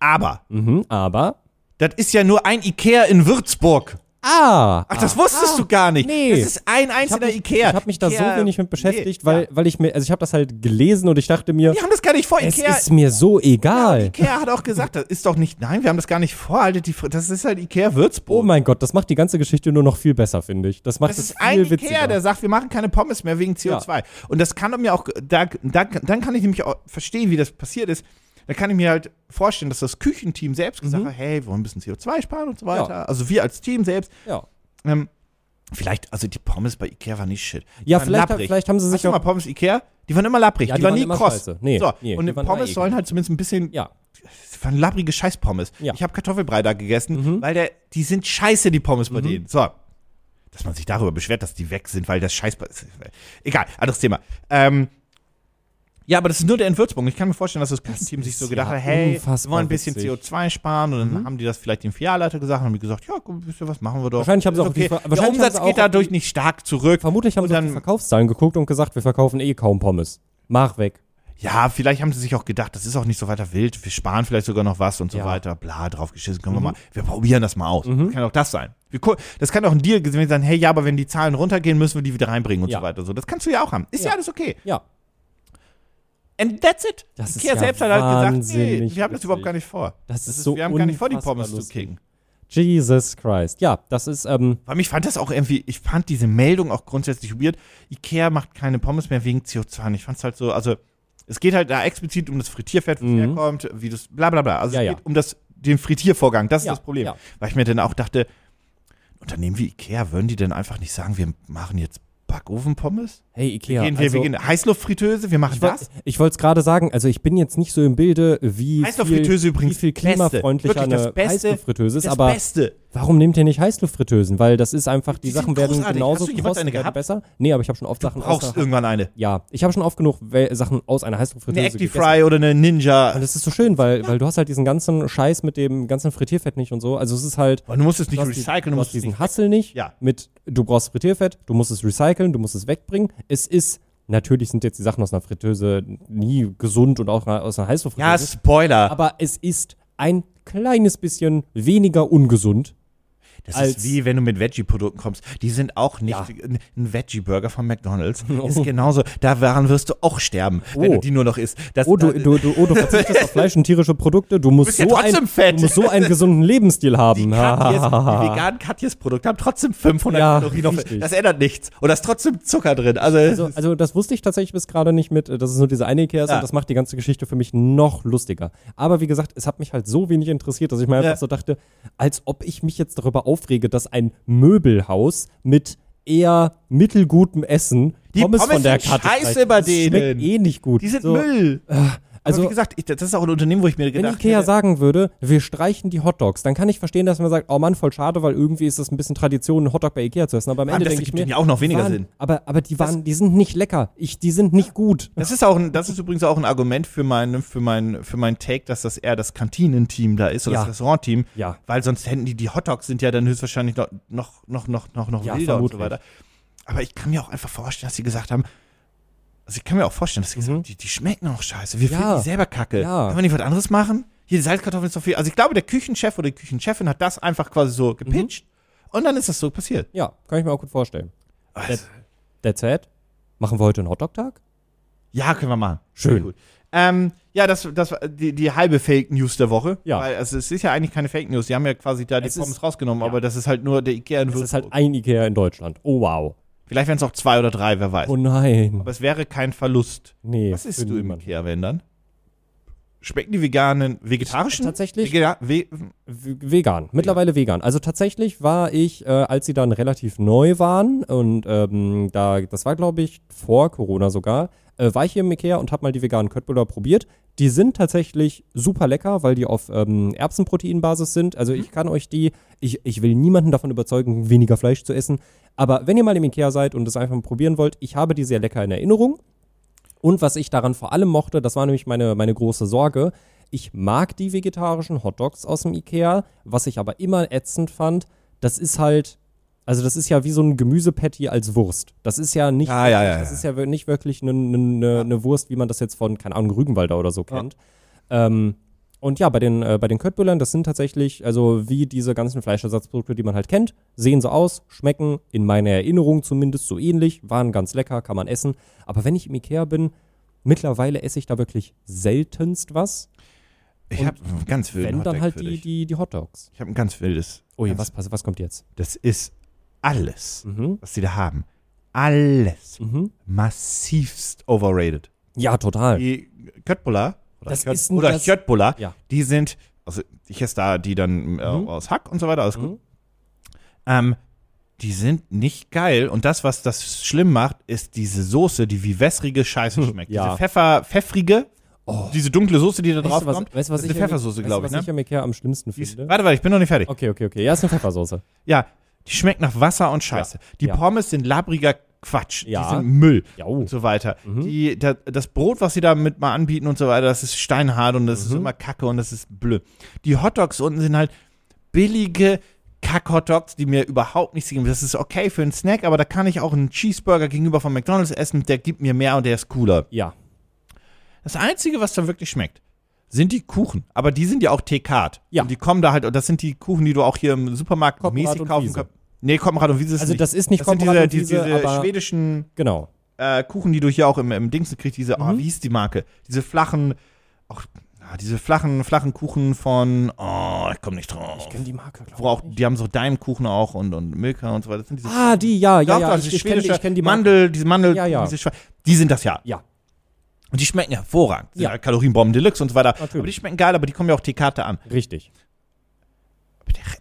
aber
Mhm. Aber.
das ist ja nur ein Ikea in Würzburg.
Ah!
Ach, das wusstest du gar nicht.
nee.
Das ist ein
ich
einzelner
habe mich,
Ikea.
ich hab mich da
Ikea,
so wenig mit beschäftigt,
nee,
weil,
ja.
weil ich mir, also ich habe das halt gelesen und ich dachte mir,
Wir haben das gar nicht vor.
es
Ikea,
ist mir so
ja,
egal.
Ikea hat auch gesagt, das ist doch nicht, nein, wir haben das gar nicht vor. Haltet die, das ist halt Ikea Würzburg.
Oh mein Gott, das macht die ganze Geschichte nur noch viel besser, finde ich. Das macht
Das
es
ist
viel
ein
witziger.
Ikea, der sagt, wir machen keine Pommes mehr wegen CO2. Und das kann mir auch, da, da, dann kann ich nämlich auch verstehen, wie das passiert ist. Da kann ich mir halt vorstellen, dass das Küchenteam selbst gesagt hat, hey, wir wollen ein bisschen CO2 sparen und so weiter.
Mhm. Ja.
Also wir als Team selbst.
ja.
Ähm, vielleicht, also die Pommes bei Ikea waren nicht shit. Die
Ja, vielleicht, vielleicht haben sie
Hast
sich
mal
auch.
Pommes Ikea? Die waren immer labbrig.
Ja,
die,
die
waren nie kross.
Nee,
so,
nee,
und
die
Pommes sollen halt zumindest ein bisschen
Ja.
das waren labbrige Scheißpommes.
Ja.
Ich habe Kartoffelbrei da gegessen,
Mhm.
weil der, die sind scheiße, die Pommes bei denen. So. Dass man sich darüber beschwert, dass die weg sind, weil das Scheiß. Egal, anderes Thema. Ähm, ja, aber das ist nur der in Würzburg. Ich kann mir vorstellen, dass das Küchenteam sich so gedacht
ja
hat, hey, wir wollen ein bisschen
witzig.
CO2 sparen. Und dann haben die das vielleicht dem Filialleiter gesagt und haben die gesagt, ja, wisst ihr was, machen wir doch.
Wahrscheinlich haben sie auch die
okay.
Ver-
Der Umsatz geht dadurch nicht stark zurück.
Vermutlich haben
Und
sie auch die
dann-
Verkaufszahlen geguckt und gesagt, wir verkaufen eh kaum Pommes. Mach weg.
ja, vielleicht haben sie sich auch gedacht, das ist auch nicht so weiter wild, wir sparen vielleicht sogar noch was und so
Ja.
weiter, bla, drauf geschissen, können
Mhm.
wir mal, wir probieren das mal aus.
Mhm.
Das kann auch das sein. Wir Das kann auch ein Deal gewesen sein, hey, ja, aber wenn die Zahlen runtergehen, müssen wir die wieder reinbringen und
Ja.
so weiter. So, das kannst du ja auch haben. Ist ja,
Ja.
alles okay.
Ja.
And that's it.
Das ist
Ikea
ja
selbst hat halt gesagt, nee, wir haben das überhaupt gar nicht vor.
Das ist so
wir haben gar nicht vor, die Pommes zu kicken.
Jesus Christ. Ja, das ist, ähm,
Weil mich fand das auch irgendwie, ich fand diese Meldung auch grundsätzlich weird. Ikea macht keine Pommes mehr wegen CO2. Und Ich fand es halt so, also es geht halt da explizit um das Frittierfett, was
Mhm.
herkommt, wie das, bla bla bla. Also
Ja,
es
ja.
geht um das, den Frittiervorgang, das ist
Ja,
das Problem.
ja.
Weil ich mir dann auch dachte, Unternehmen wie Ikea, würden die denn einfach nicht sagen, wir machen jetzt Backofenpommes?
hey,
Wir
Ikea.
gehen, wir,
also,
wir gehen Heißluftfritteuse, wir machen
ich
das.
ich wollte es gerade sagen, also ich bin jetzt nicht so im Bilde, wie viel,
Heißluftfritteuse
wie
übrigens
viel
Beste.
klimafreundlicher
das
eine
Beste,
Heißluftfritteuse ist,
Das
aber
Beste.
Warum nehmt ihr nicht Heißluftfritteusen? Weil das ist einfach, die,
Die
Sachen werden
großartig.
genauso
Hast du eine gehabt?
besser. Nee, aber ich habe schon oft Sachen
Brauchst
aus,
irgendwann eine.
Ja, ich habe schon oft genug Sachen aus einer
Eine
Heißluftfritteuse gegessen.
Actifry oder eine Ninja.
Und das ist so schön, weil, weil du hast halt diesen ganzen Scheiß mit dem ganzen Frittierfett nicht und so. Also es ist halt,
Und du musst es nicht
du
recyceln,
du
du musst
diesen. Hassel nicht
Ja.
mit, du brauchst Frittierfett, du musst es recyceln, du musst es wegbringen. Es ist, natürlich sind jetzt die Sachen aus einer Fritteuse nie gesund und auch aus einer Heißluftfritteuse.
Ja, Spoiler.
aber es ist ein kleines bisschen weniger ungesund.
Das ist wie wenn du mit Veggie-Produkten kommst. Die sind auch nicht.
Ja.
Ein Veggie-Burger von McDonalds ist genauso. Daran wirst du auch sterben, wenn
Oh.
du die nur noch isst. Das,
Oh, du,
das-
du, du, oh, du verzichtest auf Fleisch und tierische Produkte. Du musst,
ja
so,
trotzdem
ein,
fett.
du musst so einen gesunden Lebensstil
die,
haben.
Katjes, die veganen Katjes-Produkte haben trotzdem 500
Ja,
Kalorien. Auf, das ändert nichts. Und da ist trotzdem Zucker drin. Also,
Also, also das wusste ich tatsächlich bis gerade nicht mit, dass es nur diese eine Ikea ist
Ja.
und das macht die ganze Geschichte für mich noch lustiger. Aber wie gesagt, es hat mich halt so wenig interessiert, dass ich mir einfach
Ja.
so dachte, als ob ich mich jetzt darüber aufrege, dass ein Möbelhaus mit eher mittelgutem Essen
Die
Pommes,
Pommes
von der
sind
Karte
scheiße bei
Das schmeckt
denen.
eh nicht gut.
die sind
so,
Müll.
Also,
Aber wie gesagt, ich, das ist auch ein Unternehmen, wo ich mir
wenn
gedacht
Ikea
hätte,
sagen würde, wir streichen die Hotdogs, dann kann ich verstehen, dass man sagt, oh Mann, voll schade, weil irgendwie ist das ein bisschen Tradition, einen Hotdog bei Ikea zu essen. Aber am Ende
das
denke ich mir,
ja auch noch weniger
waren,
Sinn.
Aber, aber die waren, die sind nicht lecker. Ich, die sind nicht gut.
Das ist auch ein, das ist übrigens auch ein Argument für mein, für mein, für mein Take, dass das eher das Kantinenteam da ist oder
Ja.
das Restaurantteam.
Ja.
Weil sonst hätten die, die Hotdogs sind ja dann höchstwahrscheinlich noch, noch, noch, noch, noch, noch
Ja,
wilder und so weiter. Aber ich kann mir auch einfach vorstellen, dass sie gesagt haben, also ich kann mir auch vorstellen, dass gesagt haben, die, die schmecken auch scheiße. Wir
Mhm. Ja.
finden die selber kacke.
Ja.
Können wir nicht was anderes machen? Hier, die Salzkartoffeln ist doch viel. Also ich glaube, der Küchenchef oder die Küchenchefin hat das einfach quasi so gepitcht und dann ist das so passiert.
Ja, kann ich mir auch gut vorstellen.
Also,
That's it. Machen wir heute einen Hotdog-Tag?
Ja, können wir machen.
Schön.
Ähm, ja, das, das war die, die halbe Fake News der Woche.
Ja.
Weil also es ist ja eigentlich keine Fake News. Die haben ja quasi da die
Es ist-
Pommes rausgenommen,
ja.
aber das ist halt nur der Ikea in
Das ist halt
Würzburg.
ein Ikea in Deutschland. Oh wow.
Vielleicht wären es auch zwei oder drei, wer weiß.
Oh nein.
aber es wäre kein Verlust.
Nee.
Was isst du im. Ikea, wenn dann? Schmecken die veganen, vegetarischen?
Tatsächlich
Vega we
v- vegan. Mittlerweile vegan. Also tatsächlich war ich, äh, als sie dann relativ neu waren und ähm, da, das war glaube ich vor Corona sogar, äh, war ich hier im Ikea und habe mal die veganen Köttbullar probiert. Die sind tatsächlich super lecker, weil die auf ähm, Erbsenproteinbasis sind. Also ich kann euch die, ich, ich will niemanden davon überzeugen, weniger Fleisch zu essen. Aber wenn ihr mal im Ikea seid und das einfach mal probieren wollt, ich habe die sehr lecker in Erinnerung. Und was ich daran vor allem mochte, das war nämlich meine, meine große Sorge. Ich mag die vegetarischen Hotdogs aus dem Ikea. Was ich aber immer ätzend fand, das ist halt, also das ist ja wie so ein Gemüsepatty als Wurst. Das ist ja nicht,
Ah, ja, ja,
das ist ja nicht wirklich eine ne, ne Wurst, wie man das jetzt von, keine Ahnung, Rügenwalder oder so kennt. Ähm, und ja, bei den, äh, bei den Köttbüllern, das sind tatsächlich, also wie diese ganzen Fleischersatzprodukte, die man halt kennt, sehen so aus, schmecken in meiner Erinnerung zumindest so ähnlich, waren ganz lecker, kann man essen. Aber wenn ich im Ikea bin, mittlerweile esse ich da wirklich seltenst was.
ich habe ganz wilden
Wenn dann halt die, die, die Hotdogs.
Ich habe ein ganz wildes.
Ui,
ganz,
was, pass- was kommt jetzt?
Das ist alles,
Mhm.
was sie da haben. Alles.
Mhm.
Massivst overrated.
Ja, total.
Die Köttbullar oder,
Das
Kött,
ist
oder
das-
Köttbullar,
Ja.
die sind, also ich esse da die dann äh,
Mhm.
aus Hack und so weiter, alles gut.
Mhm.
Ähm, die sind nicht geil und das, was das schlimm macht, ist diese Soße, die wie wässrige Scheiße schmeckt.
Hm, Ja.
Diese Pfeffer, pfeffrige, diese dunkle Soße, die da
Weißt
drauf
was,
kommt.
weißt, was
das
ich
ist eine Pfeffersoße, glaube ich,
was ich
ne?
am Ikea am schlimmsten
Die ist,
finde?
warte, warte, ich bin noch nicht fertig.
Okay, okay, okay. Ja, ist eine Pfeffersoße.
Ja, die schmeckt nach Wasser und Scheiße. Die
Ja.
Pommes sind labriger Quatsch.
Ja.
Die sind Müll.
Ja,
und so weiter.
Mhm.
Die, da, das Brot, was sie da mit mal anbieten und so weiter, das ist steinhart und das ist
Mhm.
immer kacke und das ist blöd. Die Hotdogs unten sind halt billige Kack-Hotdogs, die mir überhaupt nichts geben. Das ist okay für einen Snack, aber da kann ich auch einen Cheeseburger gegenüber von McDonalds essen, der gibt mir mehr und der ist cooler.
Ja.
Das Einzige, was da wirklich schmeckt, sind die Kuchen. Aber die sind ja auch T-Card.
Ja.
Und die kommen da halt, und das sind die Kuchen, die du auch hier im Supermarkt
Koppenrad
mäßig kaufen kannst. Nee, Koppenrad und Wiese ist
Also
nicht.
das ist nicht
das sind diese, diese, diese schwedischen
Genau.
äh, Kuchen, die du hier auch im, im Dings kriegst, diese, oh,
Mhm.
wie hieß die Marke? Diese flachen, auch, ah, diese flachen, flachen Kuchen von, oh, ich komme nicht drauf.
Ich kenne die Marke, glaube
Wo auch, die haben so Daimkuchen auch und, und Milka und so weiter. Das sind diese
Ah, die, ja, ja, ja. Ich, ich kenne ich kenn die Marke.
Mandel, diese Mandel,
Ja, ja.
diese die sind das ja.
Ja.
Und die schmecken hervorragend.
Ja.
Kalorienbomben Deluxe und so weiter.
Natürlich.
Aber die schmecken geil, aber die kommen ja auch T-Karte an.
Richtig.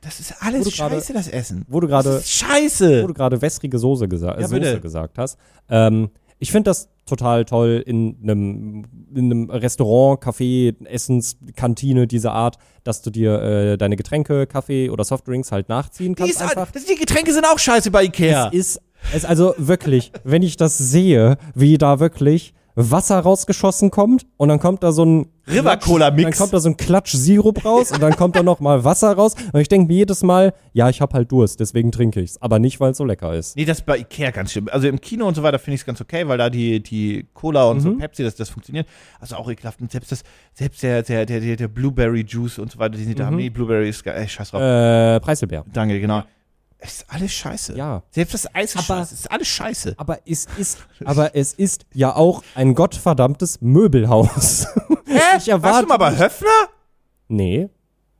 Das ist alles
Wo
scheiße, das Essen.
Wo du gerade
scheiße.
wo du gerade wässrige Soße, gesa
Ja,
Soße gesagt hast. Ähm, ich finde das total toll in einem, in einem Restaurant, Café, Essenskantine dieser Art, dass du dir äh, deine Getränke, Kaffee oder Softdrinks halt nachziehen
Die,
kannst.
das, die Getränke sind auch scheiße bei Ikea.
Es ist es also wirklich, wenn ich das sehe, wie da wirklich Wasser rausgeschossen kommt und dann kommt da so ein
River Cola Mix.
Dann kommt da so ein Klatsch Sirup raus und dann kommt da noch mal Wasser raus und ich denke mir jedes Mal, ja, ich habe halt Durst, deswegen trinke ich's, aber nicht weil es so lecker ist.
Nee, das ist bei Ikea ganz schlimm. Also im Kino und so weiter finde ich es ganz okay, weil da die, die Cola und so
Mhm.
Pepsi, das, das funktioniert. Also auch ekelhaft. Und selbst, das, selbst der, der, der, der, Blueberry Juice und so weiter, die sie da haben. Nee, Blueberry ist geil. Ey, scheiß drauf.
Äh, Preiselbeer.
Danke, genau. Es ist alles scheiße.
Ja.
Selbst das Eis ist
Aber-
scheiße. Es ist alles scheiße.
Aber es ist, aber es ist ja auch ein gottverdammtes Möbelhaus.
Hä?
ich erwarte
Warst du mal bei Höfner?
nee.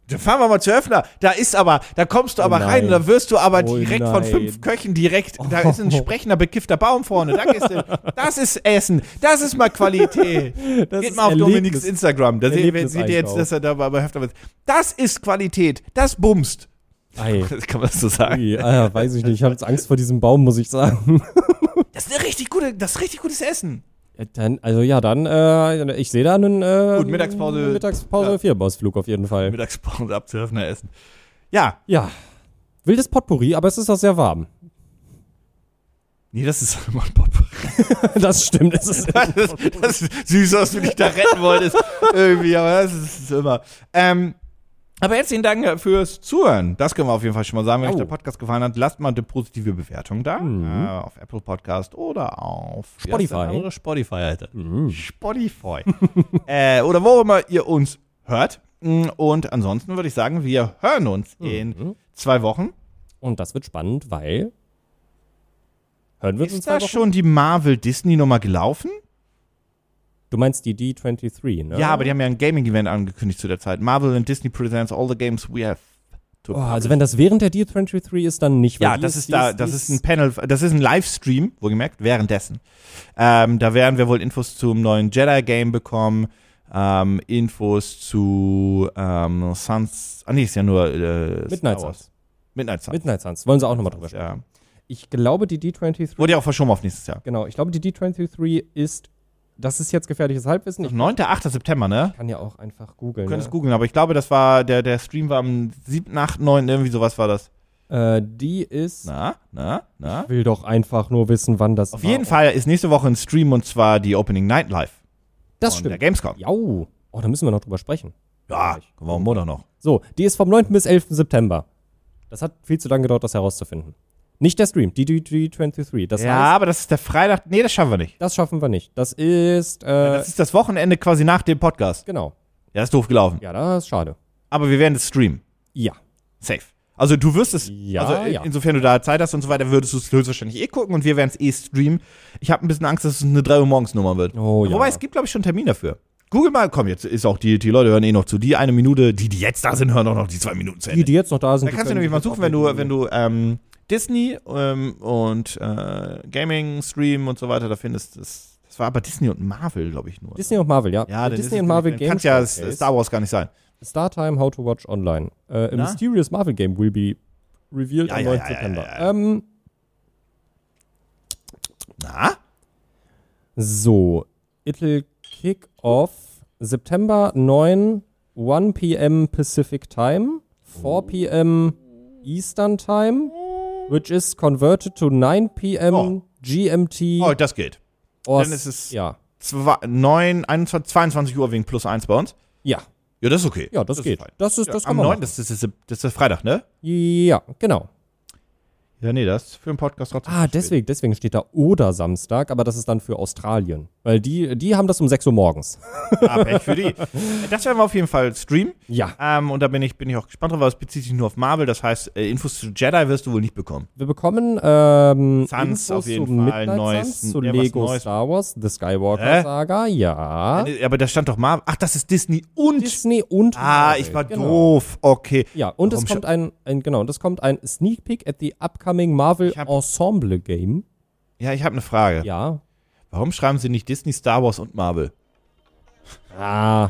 Dann fahren wir mal zu Höfner. Da ist aber, da kommst du
Oh
aber
nein.
rein und da wirst du aber
Oh
direkt von
nein.
fünf Köchen direkt, da ist ein sprechender, bekiffter Baum vorne. Da gehst du, das ist Essen. Das ist mal Qualität.
Das
Geht mal auf
Erlebnis.
Dominiks Instagram. Da seht, ihr jetzt, dass er da bei Höfner ist. Das ist Qualität. Das bumst.
Ei.
Kann man das so sagen?
Ui, ah, weiß ich nicht. Ich habe jetzt Angst vor diesem Baum, muss ich sagen.
Das ist richtig gute, das ist richtig gutes Essen.
Dann, also ja, dann, äh, ich sehe da einen äh,
Gut, Mittagspause.
Mittagspause
Ja.
Vierbausflug auf jeden Fall.
Mittagspause ab zu Höfner essen. Ja,
Ja. Wildes Potpourri, aber es ist auch sehr warm.
nee, das ist immer ein Potpourri.
das stimmt. Es ist
Das ist, das ist süß, dass du dich da retten wolltest. Irgendwie, aber das ist, ist immer. Ähm, aber herzlichen Dank fürs Zuhören. Das können wir auf jeden Fall schon mal sagen. Wenn euch
Au.
der Podcast gefallen hat, lasst mal eine positive Bewertung da.
Mhm.
Äh, auf Apple Podcast oder auf
Spotify.
heißt der andere? Spotify, Alter.
Mhm.
Spotify. äh, oder wo immer ihr uns hört. Mm, Und ansonsten würde ich sagen, wir hören uns in
Mhm.
zwei Wochen.
Und das wird spannend, weil. Hören wir uns in
Ist da schon die Marvel-Disney-Nummer gelaufen?
Du meinst die D23, ne?
Ja, aber die haben ja ein Gaming-Event angekündigt zu der Zeit. Marvel and Disney presents all the games we have. To
Oh, also wenn das während der D23 ist, dann nicht.
ja, das ist
die
da, das ist ein Panel, das ist ein Livestream, wohlgemerkt, währenddessen. Ähm, da werden wir wohl Infos zum neuen Jedi-Game bekommen, ähm, Infos zu ähm, Suns, ah nee, ist ja nur äh,
Midnight. Suns.
Midnight Suns.
Midnight Suns. Wollen sie auch nochmal drüber sprechen.
Ja.
Ich glaube, die D23.
Wurde ja auch verschoben auf nächstes Jahr.
Genau, ich glaube, die D23 ist. Das ist jetzt gefährliches Halbwissen. Ich
9. 8. September, ne?
kann ja auch einfach
Du
googeln.
könntest
Ne?
googeln, aber ich glaube, das war, der, der Stream war am 7., 8., 9., irgendwie sowas war das.
Äh, die ist.
Na, na, na?
Ich will doch einfach nur wissen, wann das
Auf
war.
jeden Fall ist nächste Woche ein Stream und zwar die Opening Night Live.
Das
von der
stimmt.
Gamescom.
Jau. Oh, da müssen wir noch drüber sprechen.
Ja, am Montag noch.
So, die ist vom 9. bis 11. September. Das hat viel zu lange gedauert, das herauszufinden. Nicht der Stream, die D23. Das
ja,
heißt,
aber das ist der Freitag. Nee, das schaffen wir nicht.
das schaffen wir nicht. Das ist, äh,
Das ist das Wochenende quasi nach dem Podcast.
genau.
Ja, ist doof gelaufen.
Ja, das ist schade.
Aber wir werden es streamen.
Ja.
Safe. Also du wirst es,
Ja,
also in-
ja.
insofern du da Zeit hast und so weiter, würdest du es höchstwahrscheinlich eh gucken und wir werden es eh streamen. Ich habe ein bisschen Angst, dass es eine 3 Uhr morgens Nummer wird.
Oh ja.
Wobei, es gibt, glaube ich, schon einen Termin dafür. Google mal, komm, jetzt ist auch die, die Leute hören eh noch zu. Die eine Minute, die, die jetzt da sind, hören auch noch die zwei Minuten zu
Die,
Ende.
die jetzt noch da sind.
Da
die
kannst du
können
nämlich mal
sich
suchen,
jetzt
wenn du, wenn du ähm, Disney ähm, und äh, Gaming Stream und so weiter da findest. Das, das war aber Disney und Marvel, glaube ich, nur.
Disney und Marvel, ja.
ja, dann
Disney
ist
und
es-
Marvel Games.
Kann's ja
Showcase.
Star Wars gar nicht sein.
Startime How to Watch Online. Äh, a mysterious Marvel game will be revealed
Ja,
am
ja,
9.
ja,
September. Ähm,
Na?
so, it'll kick off September 9, 1 p.m. Pacific Time, 4 p.m. Eastern Time, which is converted to 9 p.m.
Oh.
GMT.
Oh, das geht.
or-
dann ist es-
Ja.
Zwei, 9, 21, 22 Uhr wegen plus 1 bei uns.
Ja,
Ja, das ist okay.
ja, das,
ist
geht.
fein.
Das ist,
Ja,
das kann
am
man
9.
machen.
Das ist, das, ist, das ist Freitag, ne?
Ja, genau.
Ja, nee, das ist für einen Podcast trotzdem.
Ah, deswegen, deswegen steht da oder Samstag, aber das ist dann für Australien. Weil die, die haben das um 6 Uhr morgens.
Ah, Pech für die. Das werden wir auf jeden Fall streamen.
Ja.
Ähm, und da bin ich, bin ich auch gespannt drauf, weil es bezieht sich nur auf Marvel. Das heißt, äh, Infos zu Jedi wirst du wohl nicht bekommen.
Wir bekommen ähm,
Suns
Infos
auf jeden
zu
Fall,
Midnight
neuesten-
Suns, zu
ja,
Lego
Neues.
Star Wars, The Skywalker
Hä?
Saga, ja.
Äh, Aber da stand doch Marvel. Ach, das ist Disney und.
Disney und
ah,
Marvel,
ich war
genau.
doof. Okay.
Ja, und
Warum
es kommt ein, ein, genau, und es kommt ein Sneak Peek at the upcoming Marvel Ensemble Game.
Ja, ich habe eine Frage.
Ja.
Warum schreiben sie nicht Disney, Star Wars und Marvel?
Ah.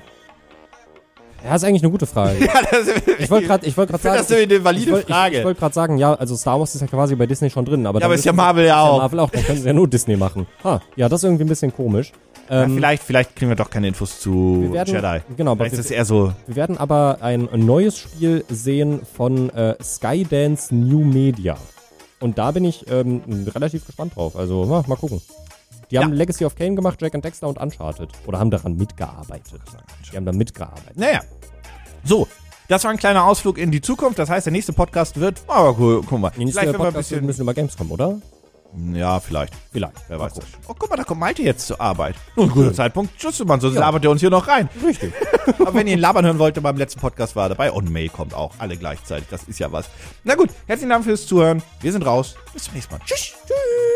Ja, ist eigentlich eine gute Frage.
Ja, das
Ich wollte gerade ich wollt sagen.
das ist eine
ich
valide
wollte
Frage.
ich, wollt grad sagen, ja, also Star Wars ist ja quasi bei Disney schon drin. Aber,
Ja, aber ist ja Marvel ja auch.
Marvel auch, dann können sie ja nur Disney machen. Ha, ja, das ist irgendwie ein bisschen komisch.
ja,
Ähm,
vielleicht, vielleicht kriegen wir doch keine Infos zu
werden,
Jedi.
Genau, aber
Vielleicht
wir,
ist eher so.
wir werden aber ein neues Spiel sehen von äh, Skydance New Media. Und da bin ich ähm, relativ gespannt drauf. Also, na, mal gucken. Die haben
Ja.
Legacy of Kane gemacht, Jack and Dexter und Uncharted. Oder haben daran mitgearbeitet. Die haben da mitgearbeitet.
Naja. So. Das war ein kleiner Ausflug in die Zukunft. Das heißt, der nächste Podcast wird. Aber cool, guck mal.
Die nächste
Vielleicht, wenn wir ein
Podcast wird ein
bisschen.
bisschen über Gamescom, oder?
Ja, vielleicht.
Vielleicht.
Wer
Mal
weiß
gucken.
Oh, guck mal, da kommt Malte jetzt zur Arbeit. Nun, guter Zeitpunkt. Tschüss, Mann, sonst
Ja.
labert ihr uns hier noch rein.
Richtig.
Aber wenn ihr ihn labern hören wollt, beim letzten Podcast war er dabei. Und May kommt auch. Alle gleichzeitig. Das ist ja was. Na gut, herzlichen Dank fürs Zuhören. Wir sind raus. Bis zum nächsten Mal. Tschüss. Tschüss.